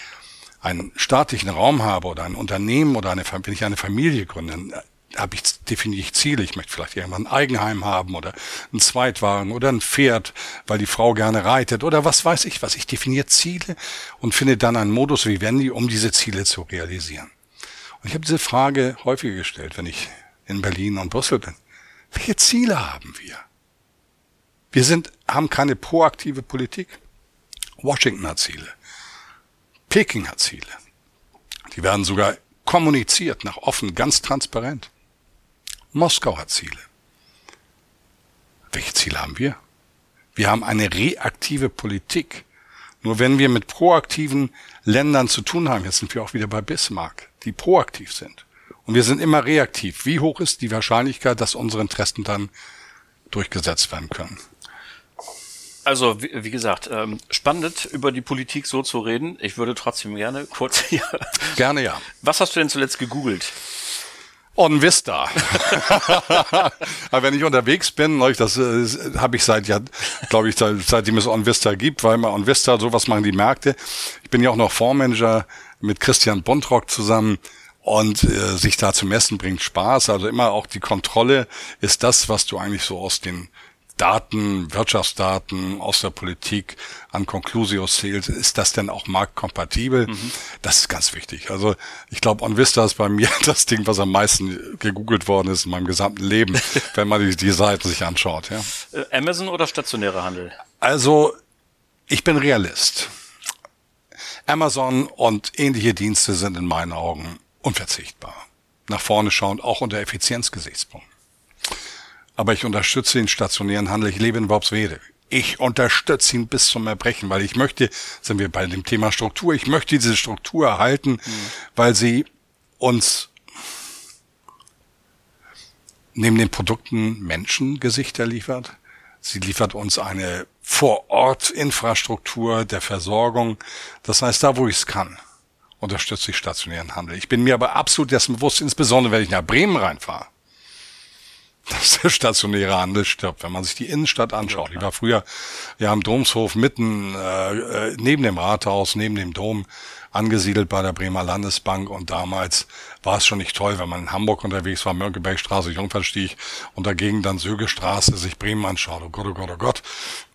einen staatlichen Raum habe oder ein Unternehmen oder eine, wenn ich eine Familie gründe, habe ich, definiere ich Ziele. Ich möchte vielleicht irgendwann ein Eigenheim haben oder einen Zweitwagen oder ein Pferd, weil die Frau gerne reitet oder was weiß ich was. Ich definiere Ziele und finde dann einen Modus vivendi, um diese Ziele zu realisieren. Und ich habe diese Frage häufiger gestellt, wenn ich in Berlin und Brüssel bin. Welche Ziele haben wir? Wir sind, haben keine proaktive Politik. Washington hat Ziele. Peking hat Ziele. Die werden sogar kommuniziert, nach offen, ganz transparent. Moskau hat Ziele. Welche Ziele haben wir? Wir haben eine reaktive Politik. Nur wenn wir mit proaktiven Ländern zu tun haben, jetzt sind wir auch wieder bei Bismarck, die proaktiv sind, und wir sind immer reaktiv. Wie hoch ist die Wahrscheinlichkeit, dass unsere Interessen dann durchgesetzt werden können? Also, wie, wie gesagt, ähm, spannend, über die Politik so zu reden. Ich würde trotzdem gerne kurz *laughs* hier. Gerne, ja. Was hast du denn zuletzt gegoogelt? On Vista. *laughs* Aber wenn ich unterwegs bin, das äh, habe ich seit, ja, glaube ich, seit, seitdem es On Vista gibt, weil man On Vista, sowas machen die Märkte. Ich bin ja auch noch Fondsmanager mit Christian Bontrock zusammen und äh, sich da zu messen bringt Spaß. Also immer auch die Kontrolle ist das, was du eigentlich so aus den Daten, Wirtschaftsdaten aus der Politik an Conclusios zählt, ist das denn auch marktkompatibel? Mhm. Das ist ganz wichtig. Also ich glaube, OnVista ist bei mir *laughs* das Ding, was am meisten gegoogelt worden ist in meinem gesamten Leben, *laughs* wenn man die, die Seiten sich anschaut. Ja. Äh, Amazon oder stationärer Handel? Also ich bin Realist. Amazon und ähnliche Dienste sind in meinen Augen unverzichtbar. Nach vorne schauen, auch unter Effizienzgesichtspunkten. Aber ich unterstütze den stationären Handel. Ich lebe in Worpswede. Ich unterstütze ihn bis zum Erbrechen, weil ich möchte, sind wir bei dem Thema Struktur, ich möchte diese Struktur erhalten, mhm. weil sie uns neben den Produkten Menschengesichter liefert. Sie liefert uns eine Vor-Ort-Infrastruktur der Versorgung. Das heißt, da wo ich es kann, unterstütze ich stationären Handel. Ich bin mir aber absolut dessen bewusst, insbesondere wenn ich nach Bremen reinfahre, dass der stationäre Handel stirbt. Wenn man sich die Innenstadt anschaut, ja, ich war früher ja am Domshof mitten äh, äh, neben dem Rathaus, neben dem Dom angesiedelt bei der Bremer Landesbank und damals war es schon nicht toll, wenn man in Hamburg unterwegs war, Mönckebergstraße, Jungfernstieg und dagegen dann Sögestraße sich Bremen anschaut. Oh Gott, oh Gott, oh Gott.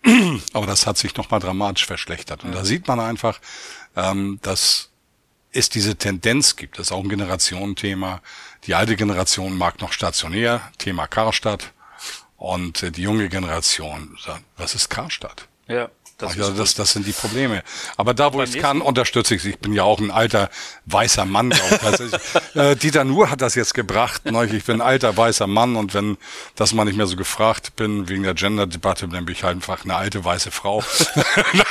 *clears throat* Aber das hat sich nochmal dramatisch verschlechtert. Und da sieht man einfach, ähm, dass es diese Tendenz gibt. Das ist auch ein Generationenthema. Die alte Generation mag noch stationär, Thema Karstadt. Und äh, die junge Generation sagt, was ist Karstadt? Ja. Das, ja, das, das sind die Probleme. Aber da, wo ich kann, unterstütze ich sie. Ich bin ja auch ein alter weißer Mann, *laughs* äh, Dieter Nuhr hat das jetzt gebracht. Ne? Ich bin ein alter weißer Mann und wenn das mal nicht mehr so gefragt bin wegen der Gender-Debatte, dann bin ich halt einfach eine alte weiße Frau.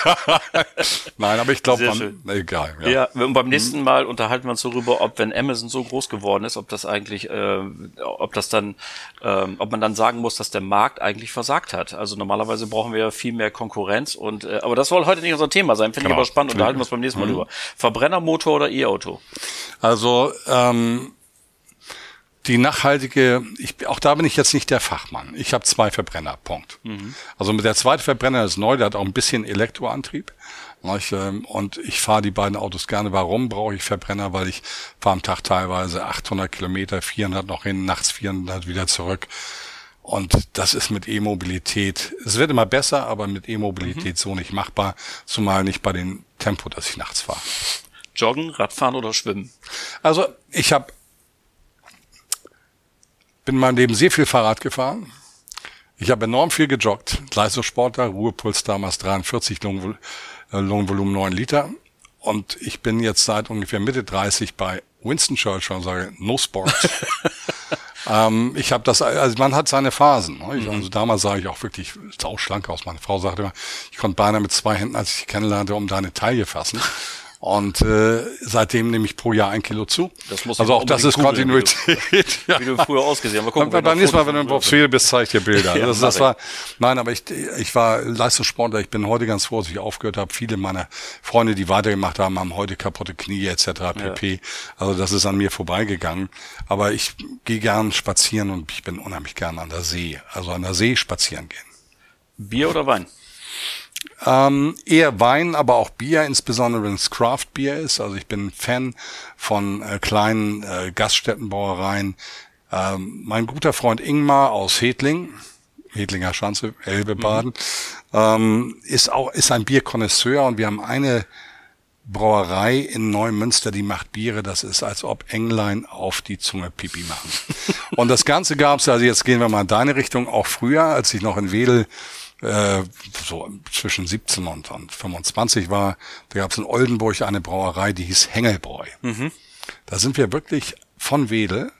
*laughs* Nein, aber ich glaube, egal. Ja. ja, und beim nächsten Mal unterhalten wir uns darüber, ob wenn Amazon so groß geworden ist, ob das eigentlich, äh, ob das dann, äh, ob man dann sagen muss, dass der Markt eigentlich versagt hat. Also normalerweise brauchen wir ja viel mehr Konkurrenz und und, äh, aber das soll heute nicht unser Thema sein. Finde genau. ich aber spannend. Unterhalten wir uns beim nächsten Mal mhm. drüber. Verbrennermotor oder E-Auto? Also ähm, die nachhaltige, ich, auch da bin ich jetzt nicht der Fachmann. Ich habe zwei Verbrenner, Punkt. Mhm. Also mit der zweite Verbrenner ist neu, der hat auch ein bisschen Elektroantrieb. Ähm, und ich fahre die beiden Autos gerne. Warum brauche ich Verbrenner? Weil ich fahre am Tag teilweise 800 Kilometer, 400 noch hin, nachts 400 wieder zurück. Und das ist mit E-Mobilität, es wird immer besser, aber mit E-Mobilität mhm. so nicht machbar, zumal nicht bei dem Tempo, das ich nachts fahre. Joggen, Radfahren oder Schwimmen? Also ich habe bin in meinem Leben sehr viel Fahrrad gefahren. Ich habe enorm viel gejoggt. Leistungssportler, Ruhepuls damals 43, Lungenvol äh, Lungenvolumen 9 Liter. Und ich bin jetzt seit ungefähr Mitte 30 bei Winston Churchill und sage, no sport. *laughs* Ähm, ich habe das, also man hat seine Phasen. Ne? Ich, mhm. Also damals sah ich auch wirklich sauschlank aus. Meine Frau sagte immer, ich konnte beinahe mit zwei Händen, als ich kennenlernte, um deine Taille fassen. Und äh, seitdem nehme ich pro Jahr ein Kilo zu. Das muss also auch das ist Kontinuität. *laughs* Wie du, ja. wie du früher ausgesehen hast. Mal beim nächsten Mal, wenn du im Profil bist, zeige ich dir Bilder. *laughs* ja, das, das war, nein, aber ich, ich war Leistungssportler. Ich bin heute ganz froh, dass ich aufgehört habe. Viele meiner Freunde, die weitergemacht haben, haben heute kaputte Knie etc. pp. Ja. Also das ist an mir vorbeigegangen. Aber ich gehe gern spazieren und ich bin unheimlich gern an der See. Also an der See spazieren gehen. Bier oder Wein? Ähm, eher Wein, aber auch Bier, insbesondere wenn es Craft Bier ist. Also ich bin Fan von äh, kleinen äh, Gaststättenbrauereien. Ähm, mein guter Freund Ingmar aus Hedling, Hedlinger Schanze, Elbebaden, mhm. ähm, ist auch ist ein Bierkonnoisseur und wir haben eine Brauerei in Neumünster, die macht Biere, das ist, als ob Englein auf die Zunge Pipi machen. *laughs* und das Ganze gab's, also jetzt gehen wir mal in deine Richtung, auch früher, als ich noch in Wedel äh, so zwischen 17 und, und 25 war, da gab es in Oldenburg eine Brauerei, die hieß Hengelbräu. Mhm. Da sind wir wirklich von Wedel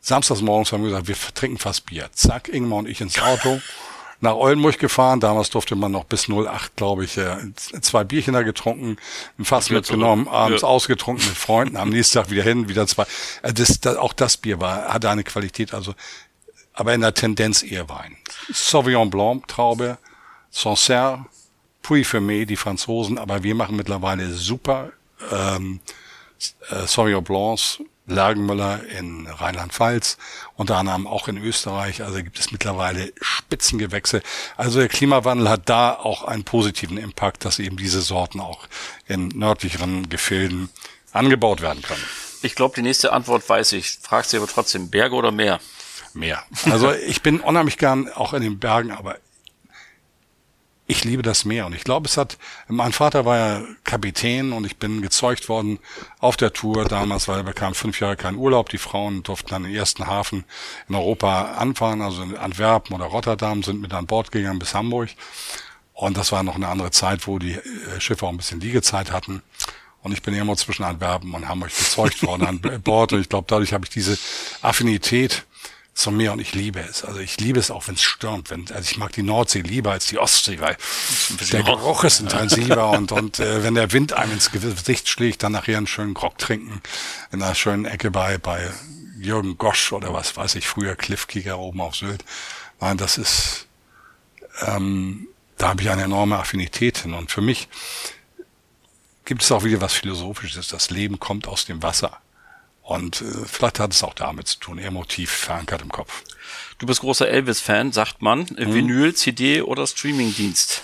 samstags morgens haben wir gesagt, wir trinken fast Bier. Zack, Ingmar und ich ins Auto. *laughs* nach Oldenburg gefahren. Damals durfte man noch bis 08, glaube ich, äh, zwei Bierchen da getrunken, ein Fass mitgenommen, abends ja. ausgetrunken mit Freunden, am nächsten Tag wieder hin, wieder zwei. Äh, das, das, auch das Bier war, hatte eine Qualität. Also aber in der Tendenz eher Wein. Sauvignon Blanc, Traube, Sancerre, Puy Fermé, die Franzosen, aber wir machen mittlerweile super ähm, äh, Sauvignon Blancs, Lagenmüller in Rheinland-Pfalz, unter anderem auch in Österreich. Also gibt es mittlerweile Spitzengewächse. Also der Klimawandel hat da auch einen positiven Impact, dass eben diese Sorten auch in nördlicheren Gefilden angebaut werden können. Ich glaube, die nächste Antwort weiß ich. Fragst du aber trotzdem, Berge oder Meer? Mehr. Also ich bin unheimlich gern auch in den Bergen, aber ich liebe das Meer und ich glaube, es hat, mein Vater war ja Kapitän und ich bin gezeugt worden auf der Tour damals, weil er bekam fünf Jahre keinen Urlaub. Die Frauen durften dann den ersten Hafen in Europa anfahren, also in Antwerpen oder Rotterdam, sind mit an Bord gegangen bis Hamburg. Und das war noch eine andere Zeit, wo die äh, Schiffe auch ein bisschen Liegezeit hatten. Und ich bin immer zwischen Antwerpen und Hamburg gezeugt worden an Bord. Und ich glaube, dadurch habe ich diese Affinität zum Meer und ich liebe es. Also ich liebe es auch, wenn es stürmt. Wenn, also ich mag die Nordsee lieber als die Ostsee, weil der Geruch ist intensiver und, *laughs* und äh, wenn der Wind einem ins Gesicht schlägt, dann nachher einen schönen Grog trinken in einer schönen Ecke bei, bei Jürgen Gosch oder was weiß ich, früher Cliffkicker oben auf Sylt. Nein, das ist, ähm, da habe ich eine enorme Affinität hin. Und für mich gibt es auch wieder was Philosophisches. Das Leben kommt aus dem Wasser. Und äh, vielleicht hat es auch damit zu tun, emotiv verankert im Kopf. Du bist großer Elvis-Fan, sagt man. Hm. Vinyl, CD oder Streamingdienst?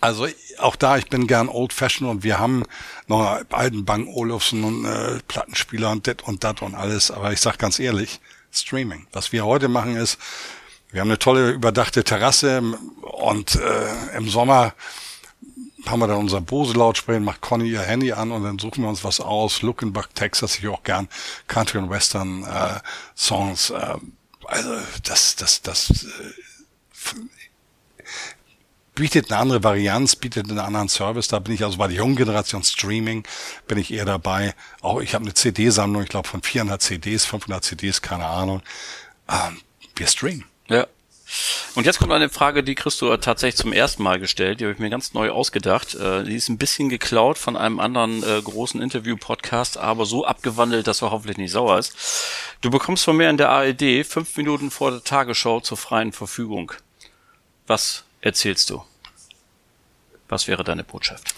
Also auch da, ich bin gern old fashioned und wir haben noch alten Bang Olufsen und äh, Plattenspieler und das und das und alles. Aber ich sag ganz ehrlich, Streaming. Was wir heute machen ist, wir haben eine tolle überdachte Terrasse und äh, im Sommer haben wir dann unser Bose-Lautsprecher, macht Conny ihr Handy an und dann suchen wir uns was aus. Luckenbach, Texas, ich auch gern Country und Western äh, Songs. Äh, also das, das, das. Äh, bietet eine andere Varianz, bietet einen anderen Service. Da bin ich also bei der jungen Generation Streaming, bin ich eher dabei. Auch ich habe eine CD-Sammlung, ich glaube von 400 CDs, 500 CDs, keine Ahnung. Ähm, wir streamen. Ja. Und jetzt kommt eine Frage, die Christo tatsächlich zum ersten Mal gestellt. Die habe ich mir ganz neu ausgedacht. Äh, die ist ein bisschen geklaut von einem anderen äh, großen Interview-Podcast, aber so abgewandelt, dass er hoffentlich nicht sauer ist. Du bekommst von mir in der ARD fünf Minuten vor der Tagesschau zur freien Verfügung. Was erzählst du? Was wäre deine Botschaft?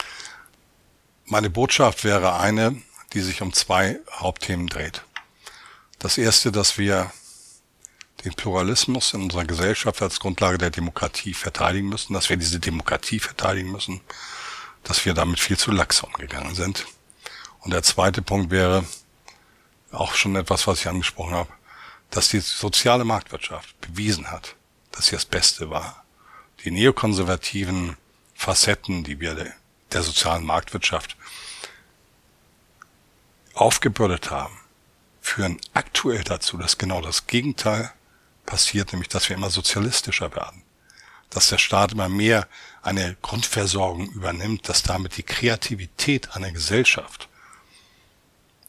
Meine Botschaft wäre eine, die sich um zwei Hauptthemen dreht. Das erste, dass wir den Pluralismus in unserer Gesellschaft als Grundlage der Demokratie verteidigen müssen, dass wir diese Demokratie verteidigen müssen, dass wir damit viel zu lax umgegangen sind. Und der zweite Punkt wäre auch schon etwas, was ich angesprochen habe, dass die soziale Marktwirtschaft bewiesen hat, dass sie das Beste war. Die neokonservativen Facetten, die wir der, der sozialen Marktwirtschaft aufgebürdet haben, führen aktuell dazu, dass genau das Gegenteil passiert, nämlich dass wir immer sozialistischer werden. Dass der Staat immer mehr eine Grundversorgung übernimmt, dass damit die Kreativität einer Gesellschaft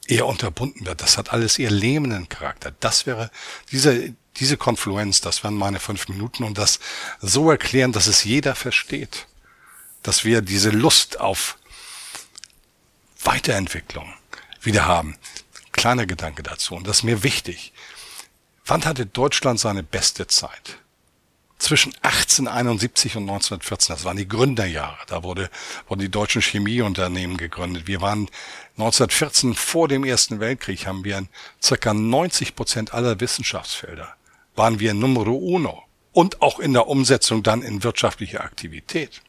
eher unterbunden wird. Das hat alles eher lähmenden Charakter. Das wäre diese, diese Konfluenz, das wären meine fünf Minuten und das so erklären, dass es jeder versteht. Dass wir diese Lust auf Weiterentwicklung wieder haben. Kleiner Gedanke dazu. Und das ist mir wichtig. Wann hatte Deutschland seine beste Zeit? Zwischen 1871 und 1914, das waren die Gründerjahre. Da wurde, wurden die deutschen Chemieunternehmen gegründet. Wir waren 1914 vor dem Ersten Weltkrieg haben wir in circa 90 Prozent aller Wissenschaftsfelder waren wir Numero uno und auch in der Umsetzung dann in wirtschaftliche Aktivität.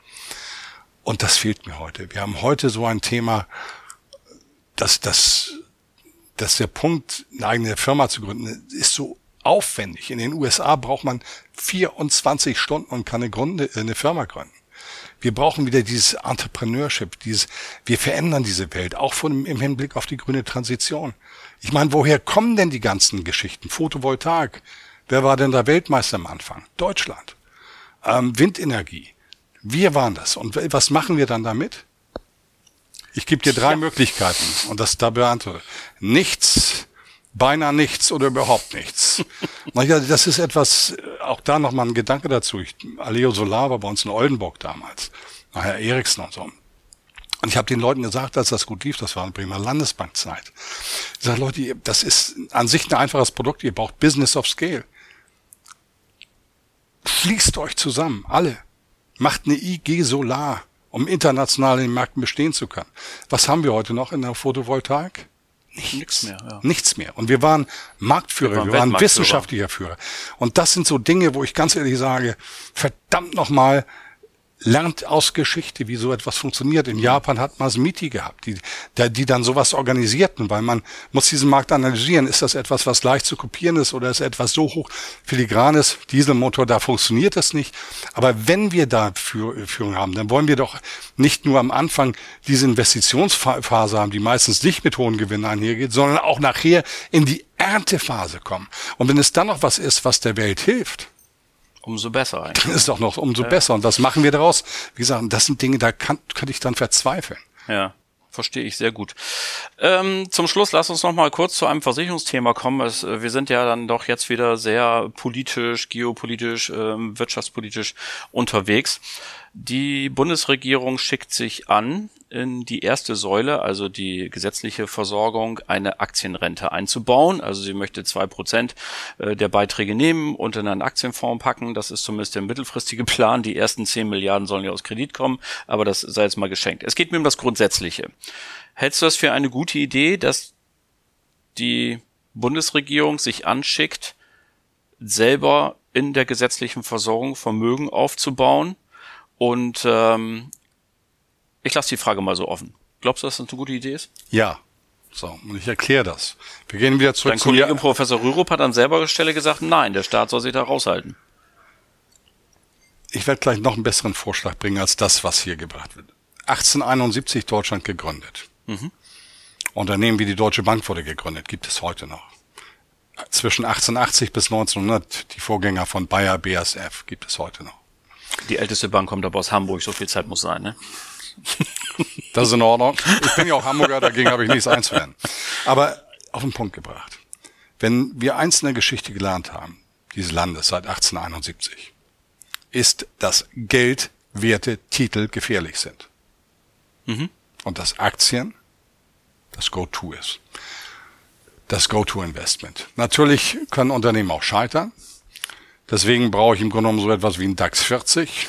Und das fehlt mir heute. Wir haben heute so ein Thema, dass das, dass der Punkt, eine eigene Firma zu gründen, ist so aufwendig. In den USA braucht man 24 Stunden und kann eine, Gründe, eine Firma gründen. Wir brauchen wieder dieses Entrepreneurship, dieses, wir verändern diese Welt, auch von, im Hinblick auf die grüne Transition. Ich meine, woher kommen denn die ganzen Geschichten? Photovoltaik. Wer war denn da Weltmeister am Anfang? Deutschland. Ähm, Windenergie. Wir waren das. Und was machen wir dann damit? Ich gebe dir drei ja. Möglichkeiten und das da beantworte. Nichts beinahe nichts oder überhaupt nichts. *laughs* naja, das ist etwas, äh, auch da nochmal ein Gedanke dazu. Ich, Aleo Solar war bei uns in Oldenburg damals, nachher Eriksen und so. Und ich habe den Leuten gesagt, als das gut lief, das war in Bremer Landesbankzeit. Ich sage, Leute, das ist an sich ein einfaches Produkt, ihr braucht Business of Scale. Schließt euch zusammen, alle. Macht eine IG Solar, um international in den Märkten bestehen zu können. Was haben wir heute noch in der Photovoltaik? Nichts, nichts mehr. Ja. Nichts mehr. Und wir waren Marktführer, wir waren, wir waren wissenschaftlicher Führer. Und das sind so Dinge, wo ich ganz ehrlich sage, verdammt nochmal, lernt aus Geschichte, wie so etwas funktioniert. In Japan hat man MITI gehabt, die, die dann sowas organisierten, weil man muss diesen Markt analysieren. Ist das etwas, was leicht zu kopieren ist oder ist etwas so hoch filigranes Dieselmotor, da funktioniert das nicht. Aber wenn wir da Führung haben, dann wollen wir doch nicht nur am Anfang diese Investitionsphase haben, die meistens nicht mit hohen Gewinnen einhergeht, sondern auch nachher in die Erntephase kommen. Und wenn es dann noch was ist, was der Welt hilft, Umso besser eigentlich. Dann ist doch noch umso ja. besser. Und was machen wir daraus? Wie gesagt, das sind Dinge, da kann, könnte ich dann verzweifeln. Ja. Verstehe ich sehr gut. Ähm, zum Schluss lass uns noch mal kurz zu einem Versicherungsthema kommen. Es, äh, wir sind ja dann doch jetzt wieder sehr politisch, geopolitisch, ähm, wirtschaftspolitisch unterwegs. Die Bundesregierung schickt sich an, in die erste Säule, also die gesetzliche Versorgung, eine Aktienrente einzubauen. Also sie möchte zwei Prozent äh, der Beiträge nehmen und in einen Aktienfonds packen. Das ist zumindest der mittelfristige *laughs* Plan. Die ersten zehn Milliarden sollen ja aus Kredit kommen, aber das sei jetzt mal geschenkt. Es geht mir um das Grundsätzliche. Hältst du das für eine gute Idee, dass die Bundesregierung sich anschickt, selber in der gesetzlichen Versorgung Vermögen aufzubauen und ähm, ich lasse die Frage mal so offen. Glaubst du, dass das eine gute Idee ist? Ja. So, und ich erkläre das. Wir gehen wieder zurück Dein Kollege Jahr Professor Rürup hat an selber Stelle gesagt, nein, der Staat soll sich da raushalten. Ich werde gleich noch einen besseren Vorschlag bringen als das, was hier gebracht wird. 1871 Deutschland gegründet. Mhm. Unternehmen wie die Deutsche Bank wurde gegründet, gibt es heute noch. Zwischen 1880 bis 1900 die Vorgänger von Bayer BASF gibt es heute noch. Die älteste Bank kommt aber aus Hamburg, so viel Zeit muss sein, ne? Das ist in Ordnung. Ich bin ja auch Hamburger, dagegen habe ich nichts einzuwenden. Aber auf den Punkt gebracht. Wenn wir eins in der Geschichte gelernt haben, dieses Landes seit 1871, ist, dass geldwerte Titel gefährlich sind. Mhm. Und dass Aktien das Go-To ist. Das Go-To-Investment. Natürlich können Unternehmen auch scheitern. Deswegen brauche ich im Grunde genommen so etwas wie ein DAX 40.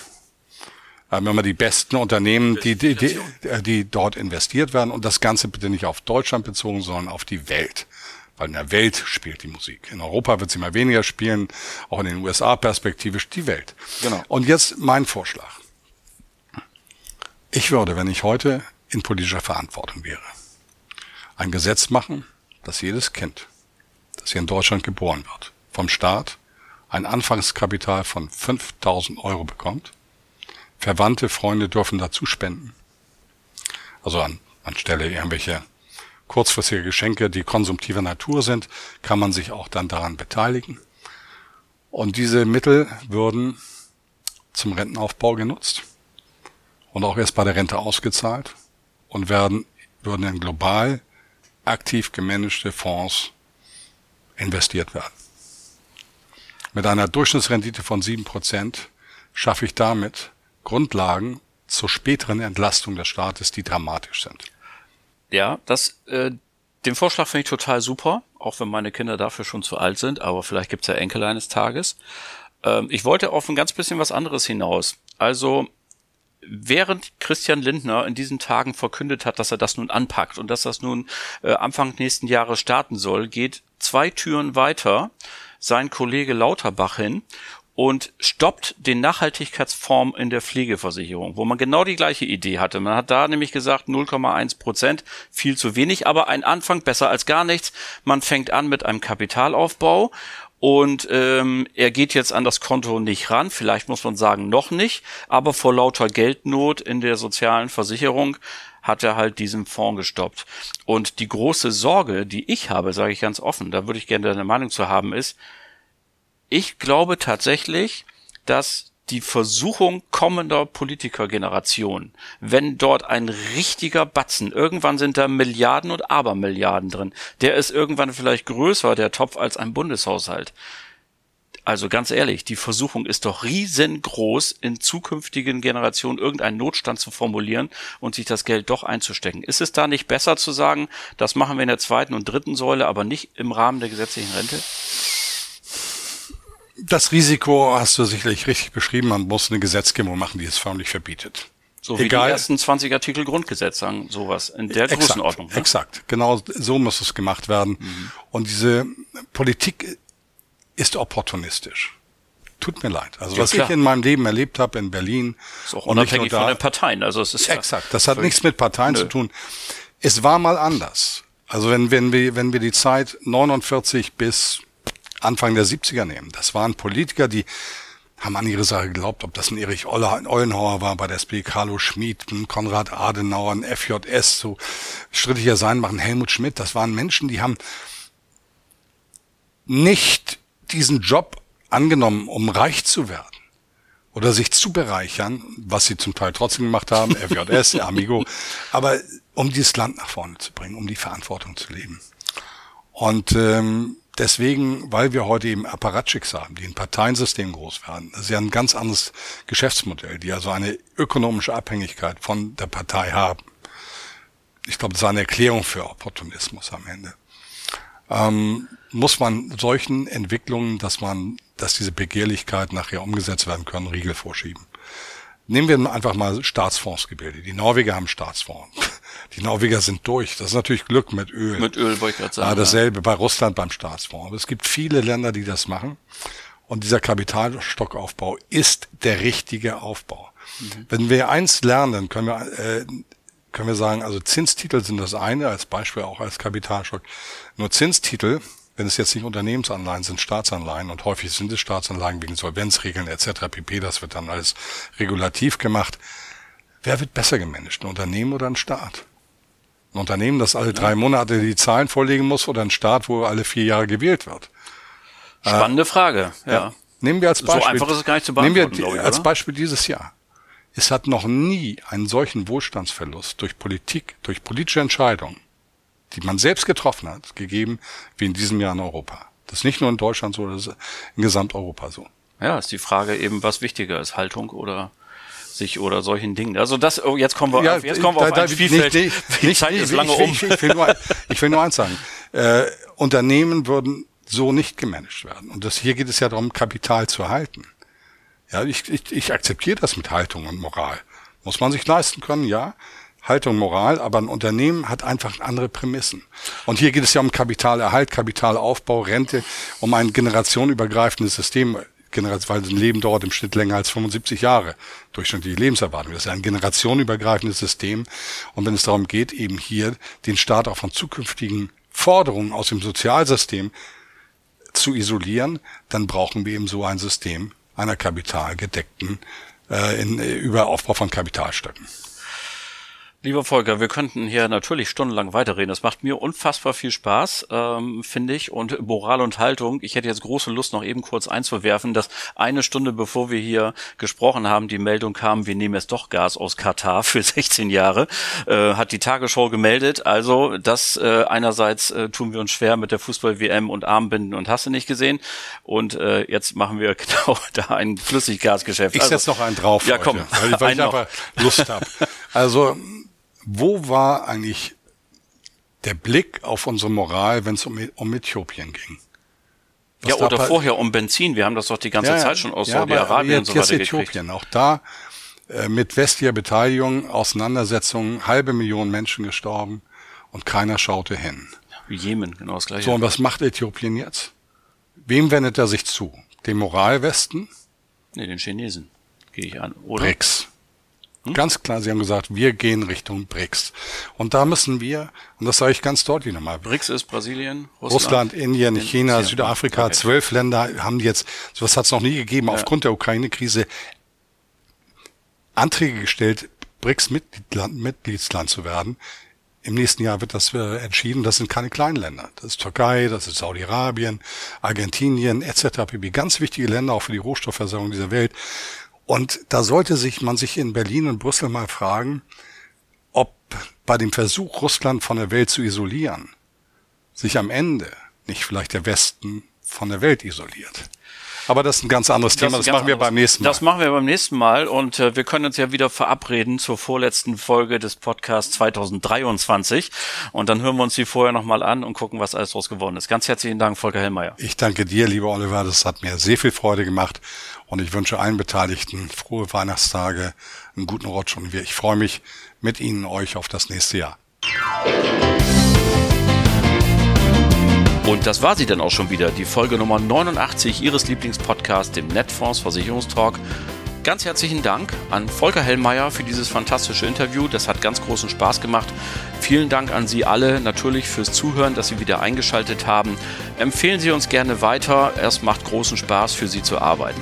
Wenn man die besten Unternehmen, die, die, die, die dort investiert werden und das Ganze bitte nicht auf Deutschland bezogen, sondern auf die Welt. Weil in der Welt spielt die Musik. In Europa wird sie mal weniger spielen, auch in den USA perspektivisch die Welt. Genau. Und jetzt mein Vorschlag. Ich würde, wenn ich heute in politischer Verantwortung wäre, ein Gesetz machen, dass jedes Kind, das hier in Deutschland geboren wird, vom Staat ein Anfangskapital von 5000 Euro bekommt. Verwandte, Freunde dürfen dazu spenden. Also an, anstelle irgendwelche kurzfristige Geschenke, die konsumtiver Natur sind, kann man sich auch dann daran beteiligen. Und diese Mittel würden zum Rentenaufbau genutzt und auch erst bei der Rente ausgezahlt und werden, würden in global aktiv gemanagte Fonds investiert werden. Mit einer Durchschnittsrendite von sieben Prozent schaffe ich damit Grundlagen zur späteren Entlastung des Staates, die dramatisch sind. Ja, das, äh, den Vorschlag finde ich total super, auch wenn meine Kinder dafür schon zu alt sind, aber vielleicht gibt's ja Enkel eines Tages. Ähm, ich wollte auf ein ganz bisschen was anderes hinaus. Also während Christian Lindner in diesen Tagen verkündet hat, dass er das nun anpackt und dass das nun äh, Anfang nächsten Jahres starten soll, geht zwei Türen weiter sein Kollege Lauterbach hin und stoppt den Nachhaltigkeitsform in der Pflegeversicherung, wo man genau die gleiche Idee hatte. Man hat da nämlich gesagt 0,1 Prozent, viel zu wenig, aber ein Anfang besser als gar nichts. Man fängt an mit einem Kapitalaufbau und ähm, er geht jetzt an das Konto nicht ran, vielleicht muss man sagen noch nicht, aber vor lauter Geldnot in der sozialen Versicherung hat er halt diesen Fonds gestoppt. Und die große Sorge, die ich habe, sage ich ganz offen, da würde ich gerne deine Meinung zu haben, ist, ich glaube tatsächlich, dass die Versuchung kommender Politikergeneration, wenn dort ein richtiger Batzen, irgendwann sind da Milliarden und Abermilliarden drin, der ist irgendwann vielleicht größer, der Topf, als ein Bundeshaushalt. Also ganz ehrlich, die Versuchung ist doch riesengroß, in zukünftigen Generationen irgendeinen Notstand zu formulieren und sich das Geld doch einzustecken. Ist es da nicht besser zu sagen, das machen wir in der zweiten und dritten Säule, aber nicht im Rahmen der gesetzlichen Rente? Das Risiko hast du sicherlich richtig beschrieben. Man muss eine Gesetzgebung machen, die es förmlich verbietet. So wie Egal. die ersten 20 Artikel Grundgesetz sagen, sowas in der exakt, Größenordnung. Ne? Exakt, genau so muss es gemacht werden. Mhm. Und diese Politik ist opportunistisch. Tut mir leid. Also ja, was klar. ich in meinem Leben erlebt habe in Berlin. Ist auch unabhängig von den Parteien. Also es ist exakt. Das hat nichts mit Parteien nö. zu tun. Es war mal anders. Also wenn, wenn wir, wenn wir die Zeit 49 bis Anfang der 70er nehmen. Das waren Politiker, die haben an ihre Sache geglaubt, ob das ein Erich Ollenhauer war bei der SP, Carlo Schmid, ein Konrad Adenauer, ein FJS, so strittiger sein machen, Helmut Schmidt, das waren Menschen, die haben nicht diesen Job angenommen, um reich zu werden oder sich zu bereichern, was sie zum Teil trotzdem gemacht haben, *laughs* FJS, Amigo, aber um dieses Land nach vorne zu bringen, um die Verantwortung zu leben. Und ähm, Deswegen, weil wir heute eben Apparatchiks haben, die ein Parteiensystem groß werden. Das ist ja ein ganz anderes Geschäftsmodell, die also eine ökonomische Abhängigkeit von der Partei haben. Ich glaube, das ist eine Erklärung für Opportunismus am Ende. Ähm, muss man solchen Entwicklungen, dass man, dass diese Begehrlichkeit nachher umgesetzt werden können, Riegel vorschieben. Nehmen wir einfach mal Staatsfonds gebildet. Die Norweger haben Staatsfonds. *laughs* Die Norweger sind durch. Das ist natürlich Glück mit Öl. Mit Öl wollte ich gerade sagen. Ja, dasselbe ja. bei Russland beim Staatsfonds. Aber es gibt viele Länder, die das machen. Und dieser Kapitalstockaufbau ist der richtige Aufbau. Mhm. Wenn wir eins lernen, können wir, äh, können wir sagen, also Zinstitel sind das eine, als Beispiel auch als Kapitalstock. Nur Zinstitel wenn es jetzt nicht Unternehmensanleihen sind, Staatsanleihen und häufig sind es Staatsanleihen wegen Solvenzregeln etc. pp. Das wird dann alles regulativ gemacht. Wer wird besser gemanagt, ein Unternehmen oder ein Staat? Ein Unternehmen, das alle drei Monate die Zahlen vorlegen muss oder ein Staat, wo alle vier Jahre gewählt wird? Spannende äh, Frage, ja. ja. Nehmen wir als Beispiel. So einfach ist es gar nicht zu beantworten, Nehmen wir ich, als Beispiel dieses Jahr. Es hat noch nie einen solchen Wohlstandsverlust durch Politik, durch politische Entscheidungen, die man selbst getroffen hat, gegeben, wie in diesem Jahr in Europa. Das ist nicht nur in Deutschland so, das ist in Gesamteuropa so. Ja, ist die Frage eben, was wichtiger ist, Haltung oder sich oder solchen Dingen. Also das, oh, jetzt kommen wir, ja, auf, jetzt kommen wir da, auf ein da, Spielfeld. Nicht, nicht, *laughs* die Zeit nicht, ist lange ich, um. Ich, ich, will nur, *laughs* ich will nur eins sagen. Äh, Unternehmen würden so nicht gemanagt werden. Und das, hier geht es ja darum, Kapital zu halten. Ja, ich, ich, ich akzeptiere das mit Haltung und Moral. Muss man sich leisten können, ja. Haltung, Moral, aber ein Unternehmen hat einfach andere Prämissen. Und hier geht es ja um Kapitalerhalt, Kapitalaufbau, Rente, um ein generationenübergreifendes System, weil ein Leben dauert im Schnitt länger als 75 Jahre, durchschnittliche Lebenserwartung. Das ist ein generationenübergreifendes System. Und wenn es darum geht, eben hier den Staat auch von zukünftigen Forderungen aus dem Sozialsystem zu isolieren, dann brauchen wir eben so ein System einer kapitalgedeckten äh, in, über Aufbau von Kapitalstöcken. Lieber Volker, wir könnten hier natürlich stundenlang weiterreden. Das macht mir unfassbar viel Spaß, ähm, finde ich. Und Moral und Haltung, ich hätte jetzt große Lust, noch eben kurz einzuwerfen, dass eine Stunde bevor wir hier gesprochen haben, die Meldung kam, wir nehmen jetzt doch Gas aus Katar für *laughs* 16 Jahre, äh, hat die Tagesschau gemeldet. Also, das äh, einerseits äh, tun wir uns schwer mit der Fußball-WM und Armbinden und hast du nicht gesehen. Und äh, jetzt machen wir *laughs* genau da ein Flüssiggasgeschäft. Ich also, setze noch einen drauf. Ja, komm. Heute, weil, weil ich *laughs* einfach Lust habe. Also wo war eigentlich der Blick auf unsere Moral, wenn es um, um Äthiopien ging? Was ja, oder vorher um Benzin. Wir haben das doch die ganze ja, Zeit schon aus ja, Saudi-Arabien und so weiter Äthiopien. Gekriegt. Auch da äh, mit westlicher Beteiligung, Auseinandersetzungen, halbe Million Menschen gestorben und keiner schaute hin. Wie Jemen, genau das gleiche. So, und was macht Äthiopien jetzt? Wem wendet er sich zu? Dem Moralwesten? Nee, den Chinesen, gehe ich an. Oder? BRICS. Hm? Ganz klar, sie haben gesagt, wir gehen Richtung BRICS. Und da müssen wir, und das sage ich ganz deutlich nochmal. BRICS ist Brasilien, Russland, Russland Indien, in China, China, Südafrika, okay. zwölf Länder haben jetzt, sowas hat es noch nie gegeben, ja. aufgrund der Ukraine-Krise Anträge gestellt, BRICS-Mitgliedsland Mitgliedsland zu werden. Im nächsten Jahr wird das äh, entschieden. Das sind keine kleinen Länder. Das ist Türkei, das ist Saudi-Arabien, Argentinien etc. pp. Ganz wichtige Länder auch für die Rohstoffversorgung dieser Welt. Und da sollte sich man sich in Berlin und Brüssel mal fragen, ob bei dem Versuch, Russland von der Welt zu isolieren, sich am Ende nicht vielleicht der Westen von der Welt isoliert. Aber das ist ein ganz anderes Thema, das, das machen wir beim nächsten Mal. Das machen wir beim nächsten Mal und äh, wir können uns ja wieder verabreden zur vorletzten Folge des Podcasts 2023 und dann hören wir uns die vorher nochmal an und gucken, was alles draus geworden ist. Ganz herzlichen Dank, Volker Hellmeier. Ich danke dir, lieber Oliver, das hat mir sehr viel Freude gemacht und ich wünsche allen Beteiligten frohe Weihnachtstage, einen guten Rutsch und ich freue mich mit Ihnen, euch auf das nächste Jahr. Und das war sie dann auch schon wieder, die Folge Nummer 89 Ihres Lieblingspodcasts, dem Netfonds Versicherungstalk. Ganz herzlichen Dank an Volker Hellmeier für dieses fantastische Interview. Das hat ganz großen Spaß gemacht. Vielen Dank an Sie alle natürlich fürs Zuhören, dass Sie wieder eingeschaltet haben. Empfehlen Sie uns gerne weiter. Es macht großen Spaß, für Sie zu arbeiten.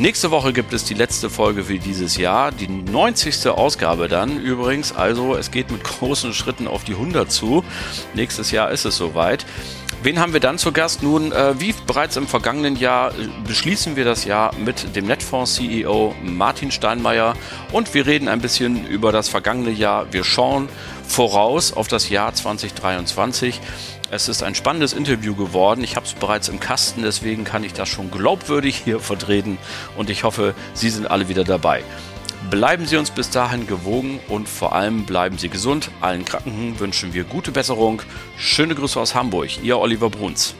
Nächste Woche gibt es die letzte Folge für dieses Jahr, die 90. Ausgabe dann übrigens. Also es geht mit großen Schritten auf die 100 zu. Nächstes Jahr ist es soweit. Wen haben wir dann zu Gast? Nun, äh, wie bereits im vergangenen Jahr äh, beschließen wir das Jahr mit dem Netfonds-CEO Martin Steinmeier und wir reden ein bisschen über das vergangene Jahr. Wir schauen voraus auf das Jahr 2023. Es ist ein spannendes Interview geworden. Ich habe es bereits im Kasten, deswegen kann ich das schon glaubwürdig hier vertreten und ich hoffe, Sie sind alle wieder dabei. Bleiben Sie uns bis dahin gewogen und vor allem bleiben Sie gesund. Allen Kranken wünschen wir gute Besserung. Schöne Grüße aus Hamburg, Ihr Oliver Bruns.